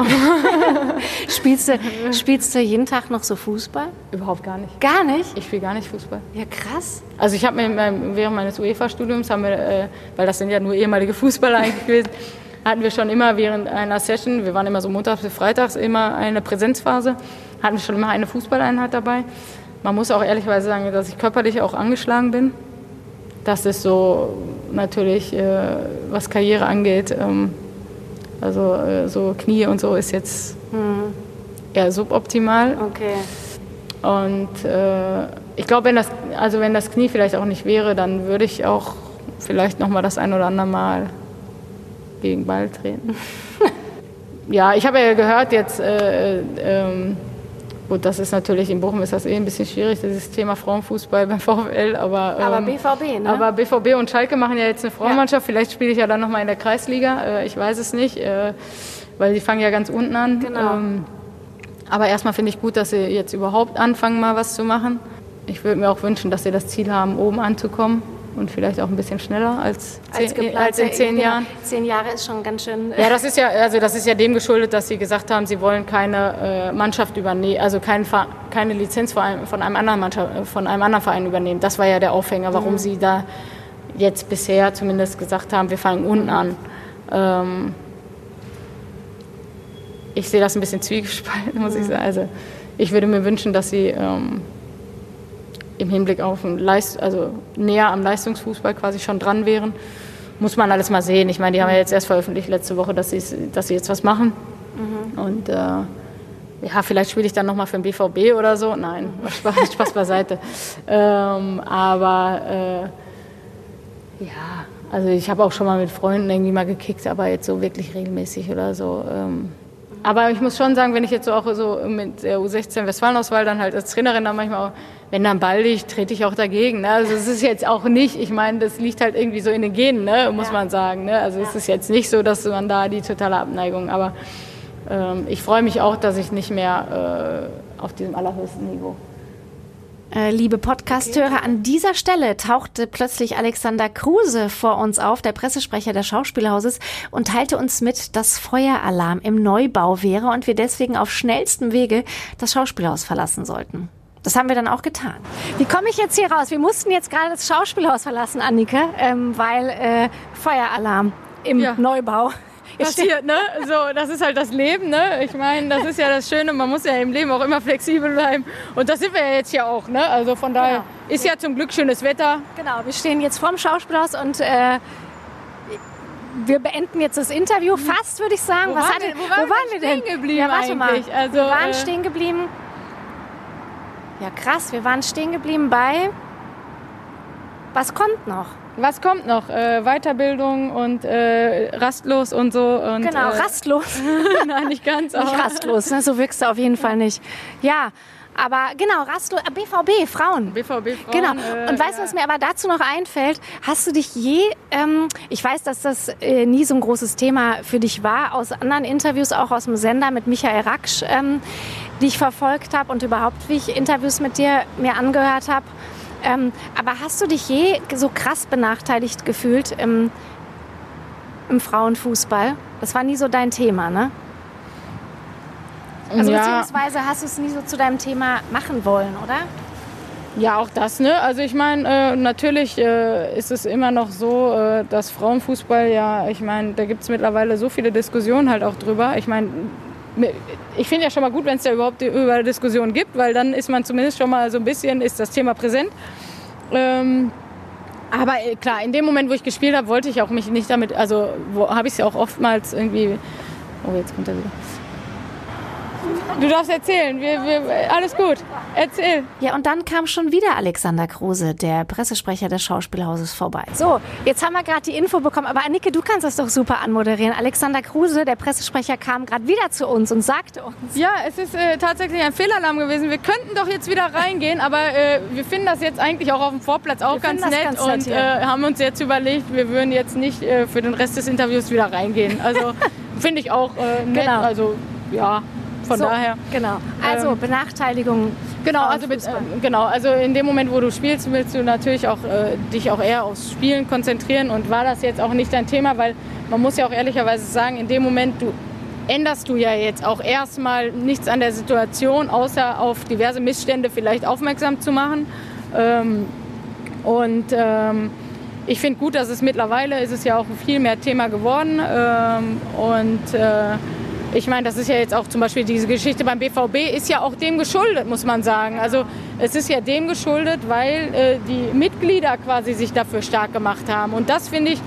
*laughs* spielst, du, *laughs* spielst du jeden Tag noch so Fußball? Überhaupt gar nicht. Gar nicht? Ich spiele gar nicht Fußball. Ja, krass. Also ich habe mir während meines UEFA-Studiums, haben wir, äh, weil das sind ja nur ehemalige Fußballer *laughs* eigentlich gewesen, hatten wir schon immer während einer Session, wir waren immer so montags bis freitags, immer eine Präsenzphase, hatten wir schon immer eine Fußballeinheit dabei. Man muss auch ehrlicherweise sagen, dass ich körperlich auch angeschlagen bin. Das ist so natürlich, äh, was Karriere angeht. Ähm, also äh, so Knie und so ist jetzt hm. eher suboptimal. Okay. Und äh, ich glaube, wenn das, also wenn das Knie vielleicht auch nicht wäre, dann würde ich auch vielleicht noch mal das ein oder andere Mal gegen Ball treten. *laughs* ja, ich habe ja gehört jetzt, äh, ähm, gut, das ist natürlich in Bochum ist das eh ein bisschen schwierig, dieses Thema Frauenfußball beim *laughs* VfL, aber, ähm, aber BVB, ne? Aber BVB und Schalke machen ja jetzt eine Frauenmannschaft. Ja. Vielleicht spiele ich ja dann nochmal in der Kreisliga. Äh, ich weiß es nicht, äh, weil die fangen ja ganz unten an. Genau. Ähm, aber erstmal finde ich gut, dass sie jetzt überhaupt anfangen, mal was zu machen. Ich würde mir auch wünschen, dass sie das Ziel haben, oben anzukommen und vielleicht auch ein bisschen schneller als, als, zehn, als in zehn genau. Jahren. Zehn Jahre ist schon ganz schön. Ja, das ist ja, also das ist ja dem geschuldet, dass sie gesagt haben, sie wollen keine äh, Mannschaft übernehmen, also kein, keine Lizenz von einem, von einem anderen Mannschaft, von einem anderen Verein übernehmen. Das war ja der Aufhänger, warum mhm. sie da jetzt bisher zumindest gesagt haben, wir fangen unten an. Ähm, ich sehe das ein bisschen *laughs* zwiegespalten, muss mhm. ich sagen. Also ich würde mir wünschen, dass sie ähm, im Hinblick auf ein Leist also näher am Leistungsfußball quasi schon dran wären. Muss man alles mal sehen. Ich meine, die haben ja jetzt erst veröffentlicht letzte Woche, dass, dass sie jetzt was machen. Mhm. Und äh, ja, vielleicht spiele ich dann nochmal für den BVB oder so. Nein, Spaß, Spaß beiseite. *laughs* Ähm, aber äh, ja, also ich habe auch schon mal mit Freunden irgendwie mal gekickt, aber jetzt so wirklich regelmäßig oder so. Ähm, aber ich muss schon sagen, wenn ich jetzt so auch so mit der U16 Westfalenauswahl dann halt als Trainerin dann manchmal auch, wenn dann Ball liegt, trete ich auch dagegen. Ne? Also es ist jetzt auch nicht, ich meine, das liegt halt irgendwie so in den Genen, ne? muss ja. man sagen. Ne? Also es ist jetzt nicht so, dass man da die totale Abneigung, aber ähm, ich freue mich auch, dass ich nicht mehr äh, auf diesem allerhöchsten Niveau äh, liebe Podcasthörer, an dieser Stelle tauchte plötzlich Alexander Kruse vor uns auf, der Pressesprecher des Schauspielhauses, und teilte uns mit, dass Feueralarm im Neubau wäre und wir deswegen auf schnellstem Wege das Schauspielhaus verlassen sollten. Das haben wir dann auch getan. Wie komme ich jetzt hier raus? Wir mussten jetzt gerade das Schauspielhaus verlassen, Annike, ähm, weil äh, Feueralarm im ja. Neubau passiert, ne? So, das ist halt das Leben, ne? Ich meine, das ist ja das Schöne, man muss ja im Leben auch immer flexibel bleiben. Und das sind wir ja jetzt ja auch, ne? Also von daher genau. ist ja zum Glück schönes Wetter. Genau, wir stehen jetzt vorm Schauspielhaus und äh, wir beenden jetzt das Interview fast, würde ich sagen. Wo Was waren, wir, wo waren, wo waren wir denn? Geblieben ja, warte eigentlich? mal. Also, wir waren äh, stehen geblieben. Ja, krass, wir waren stehen geblieben bei. Was kommt noch? Was kommt noch? Äh, Weiterbildung und äh, rastlos und so. Und, genau, äh, rastlos. *laughs* Nein, nicht ganz. Nicht rastlos, ne? so wirkst du auf jeden Fall nicht. Ja, aber genau, rastlos, BVB, äh, Frauen. BVB, Frauen. Genau. Äh, und weißt du, was mir aber dazu noch einfällt? Hast du dich je, ähm, ich weiß, dass das äh, nie so ein großes Thema für dich war, aus anderen Interviews, auch aus dem Sender mit Michael Raksch, ähm, die ich verfolgt habe und überhaupt, wie ich Interviews mit dir mir angehört habe, ähm, aber hast du dich je so krass benachteiligt gefühlt im, im Frauenfußball? Das war nie so dein Thema, ne? Also ja. beziehungsweise hast du es nie so zu deinem Thema machen wollen, oder? Ja, auch das, ne? Also ich meine, äh, natürlich äh, ist es immer noch so, äh, dass Frauenfußball ja, ich meine, da gibt es mittlerweile so viele Diskussionen halt auch drüber. Ich meine, ich finde ja schon mal gut, wenn es da überhaupt über Diskussionen gibt, weil dann ist man zumindest schon mal so ein bisschen, ist das Thema präsent. Ähm, aber äh, klar, in dem Moment, wo ich gespielt habe, wollte ich auch mich nicht damit, also habe ich es ja auch oftmals irgendwie, oh jetzt kommt er wieder. Du darfst erzählen. Wir, wir, alles gut. Erzähl. Ja, und dann kam schon wieder Alexander Kruse, der Pressesprecher des Schauspielhauses, vorbei. So, jetzt haben wir gerade die Info bekommen. Aber Annike, du kannst das doch super anmoderieren. Alexander Kruse, der Pressesprecher, kam gerade wieder zu uns und sagte uns. Ja, es ist äh, tatsächlich ein Fehlalarm gewesen. Wir könnten doch jetzt wieder reingehen, aber äh, wir finden das jetzt eigentlich auch auf dem Vorplatz auch ganz nett ganz und äh, haben uns jetzt überlegt, wir würden jetzt nicht äh, für den Rest des Interviews wieder reingehen. Also *laughs* finde ich auch äh, nett. Genau. Also ja, von so, daher. Genau. Also ähm, Benachteiligung. Genau, also mit, äh, genau, also in dem Moment, wo du spielst, willst du natürlich auch äh, dich auch eher aufs Spielen konzentrieren und war das jetzt auch nicht dein Thema, weil man muss ja auch ehrlicherweise sagen, in dem Moment du änderst du ja jetzt auch erstmal nichts an der Situation, außer auf diverse Missstände vielleicht aufmerksam zu machen. Ähm, und ähm, ich finde gut, dass es mittlerweile ist es ja auch viel mehr Thema geworden ähm, und äh, ich meine, das ist ja jetzt auch zum Beispiel diese Geschichte beim BVB ist ja auch dem geschuldet, muss man sagen. Also es ist ja dem geschuldet, weil äh, die Mitglieder quasi sich dafür stark gemacht haben. Und das finde ich,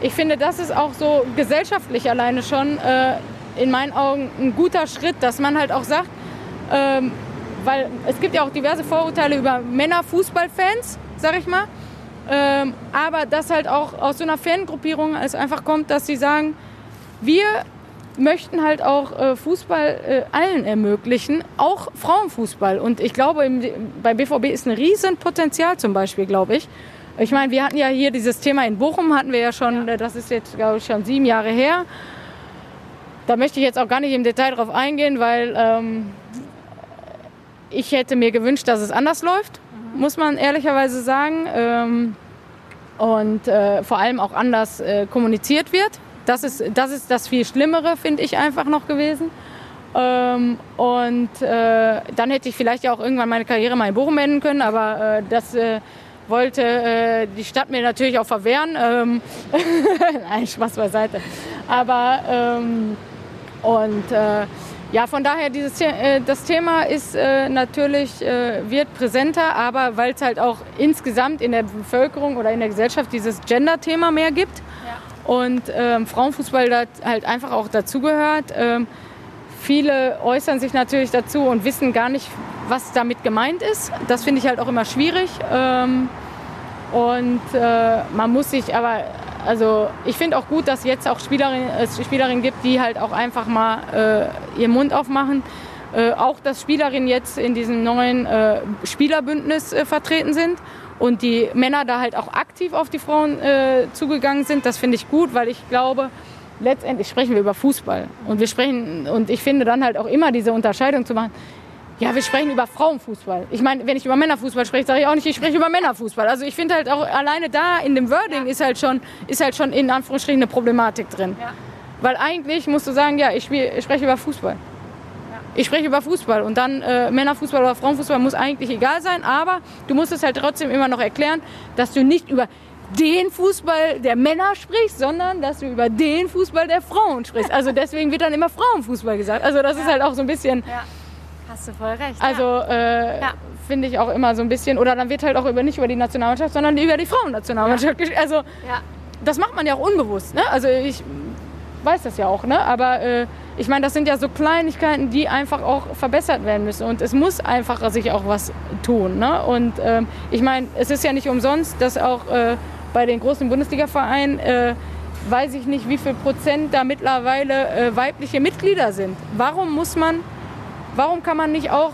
ich finde, das ist auch so gesellschaftlich alleine schon äh, in meinen Augen ein guter Schritt, dass man halt auch sagt, ähm, weil es gibt ja auch diverse Vorurteile über Männerfußballfans, sag ich mal. Ähm, aber das halt auch aus so einer Fangruppierung es einfach kommt, dass sie sagen, wir möchten halt auch äh, Fußball äh, allen ermöglichen, auch Frauenfußball. Und ich glaube, im, bei BVB ist ein Riesenpotenzial zum Beispiel, glaube ich. Ich meine, wir hatten ja hier dieses Thema in Bochum, hatten wir ja schon, ja. das ist jetzt, glaube ich, schon sieben Jahre her. Da möchte ich jetzt auch gar nicht im Detail drauf eingehen, weil ähm, ich hätte mir gewünscht, dass es anders läuft, mhm. muss man ehrlicherweise sagen. Ähm, und äh, vor allem auch anders äh, kommuniziert wird. Das ist, das ist das viel Schlimmere, finde ich einfach noch gewesen. Ähm, und äh, dann hätte ich vielleicht ja auch irgendwann meine Karriere mal in Bochum beenden können, aber äh, das äh, wollte äh, die Stadt mir natürlich auch verwehren. Ähm *laughs* Nein, Spaß beiseite. Aber ähm, und äh, ja, von daher dieses äh, das Thema ist natürlich wird präsenter, aber weil es halt auch insgesamt in der Bevölkerung oder in der Gesellschaft dieses Gender-Thema mehr gibt. Ja und ähm, Frauenfußball da halt einfach auch dazugehört. Ähm, viele äußern sich natürlich dazu und wissen gar nicht, was damit gemeint ist. Das finde ich halt auch immer schwierig. Ähm, und äh, man muss sich aber, also ich finde auch gut, dass jetzt auch Spielerinnen, es Spielerinnen gibt, die halt auch einfach mal äh, ihren Mund aufmachen. Äh, auch, dass Spielerinnen jetzt in diesem neuen äh, Spielerbündnis äh, vertreten sind und die Männer da halt auch aktiv auf die Frauen äh, zugegangen sind. Das finde ich gut, weil ich glaube, letztendlich sprechen wir über Fußball und wir sprechen und ich finde dann halt auch immer diese Unterscheidung zu machen. Ja, wir sprechen über Frauenfußball. Ich meine, wenn ich über Männerfußball spreche, sage ich auch nicht, ich spreche über Männerfußball. Also ich finde halt auch alleine da in dem Wording ja. ist halt schon ist halt schon in Anführungsstrichen eine Problematik drin. Ja. Weil eigentlich musst du sagen, ja, ich, spiel, ich spreche über Fußball. Ich spreche über Fußball und dann äh, Männerfußball oder Frauenfußball muss eigentlich egal sein, aber du musst es halt trotzdem immer noch erklären, dass du nicht über den Fußball der Männer sprichst, sondern dass du über den Fußball der Frauen sprichst. Also *laughs* deswegen wird dann immer Frauenfußball gesagt. Also das ja. ist halt auch so ein bisschen. Ja. Hast du voll recht. Also äh, ja. finde ich auch immer so ein bisschen. Oder dann wird halt auch über nicht über die Nationalmannschaft, sondern über die Frauennationalmannschaft ja. Also das macht man ja auch unbewusst. Ne? Also ich weiß das ja auch, ne? Aber äh, ich meine, das sind ja so Kleinigkeiten, die einfach auch verbessert werden müssen. Und es muss einfach sich auch was tun. Ne? Und ähm, ich meine, es ist ja nicht umsonst, dass auch äh, bei den großen Bundesliga-Vereinen, äh, weiß ich nicht, wie viel Prozent da mittlerweile äh, weibliche Mitglieder sind. Warum muss man, warum kann man nicht auch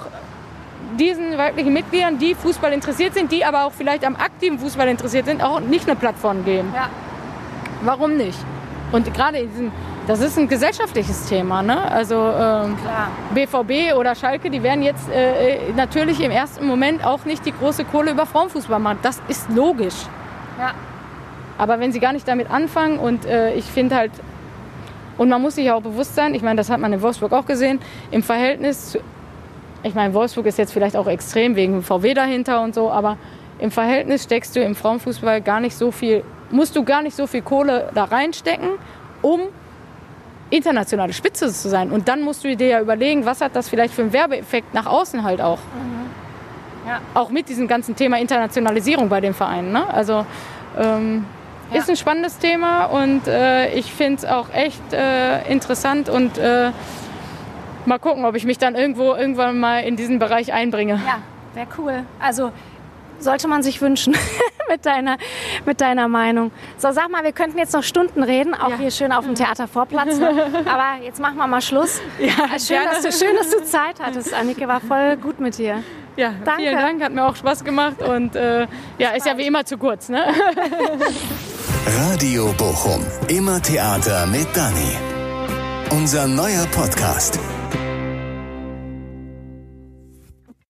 diesen weiblichen Mitgliedern, die Fußball interessiert sind, die aber auch vielleicht am aktiven Fußball interessiert sind, auch nicht eine Plattform geben? Ja. Warum nicht? Und gerade in diesem das ist ein gesellschaftliches Thema. Ne? Also ähm, BVB oder Schalke, die werden jetzt äh, natürlich im ersten Moment auch nicht die große Kohle über Frauenfußball machen. Das ist logisch. Ja. Aber wenn sie gar nicht damit anfangen und äh, ich finde halt, und man muss sich auch bewusst sein, ich meine, das hat man in Wolfsburg auch gesehen, im Verhältnis zu, ich meine, Wolfsburg ist jetzt vielleicht auch extrem wegen VW dahinter und so, aber im Verhältnis steckst du im Frauenfußball gar nicht so viel, musst du gar nicht so viel Kohle da reinstecken, um internationale Spitze zu sein. Und dann musst du dir ja überlegen, was hat das vielleicht für einen Werbeeffekt nach außen halt auch. Mhm. Ja. Auch mit diesem ganzen Thema Internationalisierung bei den Vereinen. Ne? Also ähm, ja. ist ein spannendes Thema und äh, ich finde es auch echt äh, interessant und äh, mal gucken, ob ich mich dann irgendwo irgendwann mal in diesen Bereich einbringe. Ja, wäre cool. Also sollte man sich wünschen *laughs* mit, deiner, mit deiner Meinung. So, sag mal, wir könnten jetzt noch Stunden reden, auch ja. hier schön auf dem Theatervorplatz. Ne? *laughs* Aber jetzt machen wir mal Schluss. Ja, schön, dass du, schön, dass du Zeit hattest, Annike. War voll gut mit dir. Ja, Danke. vielen Dank, hat mir auch Spaß gemacht und äh, ja, ist ja wie immer zu kurz. Ne? *laughs* Radio Bochum, immer Theater mit Dani. Unser neuer Podcast.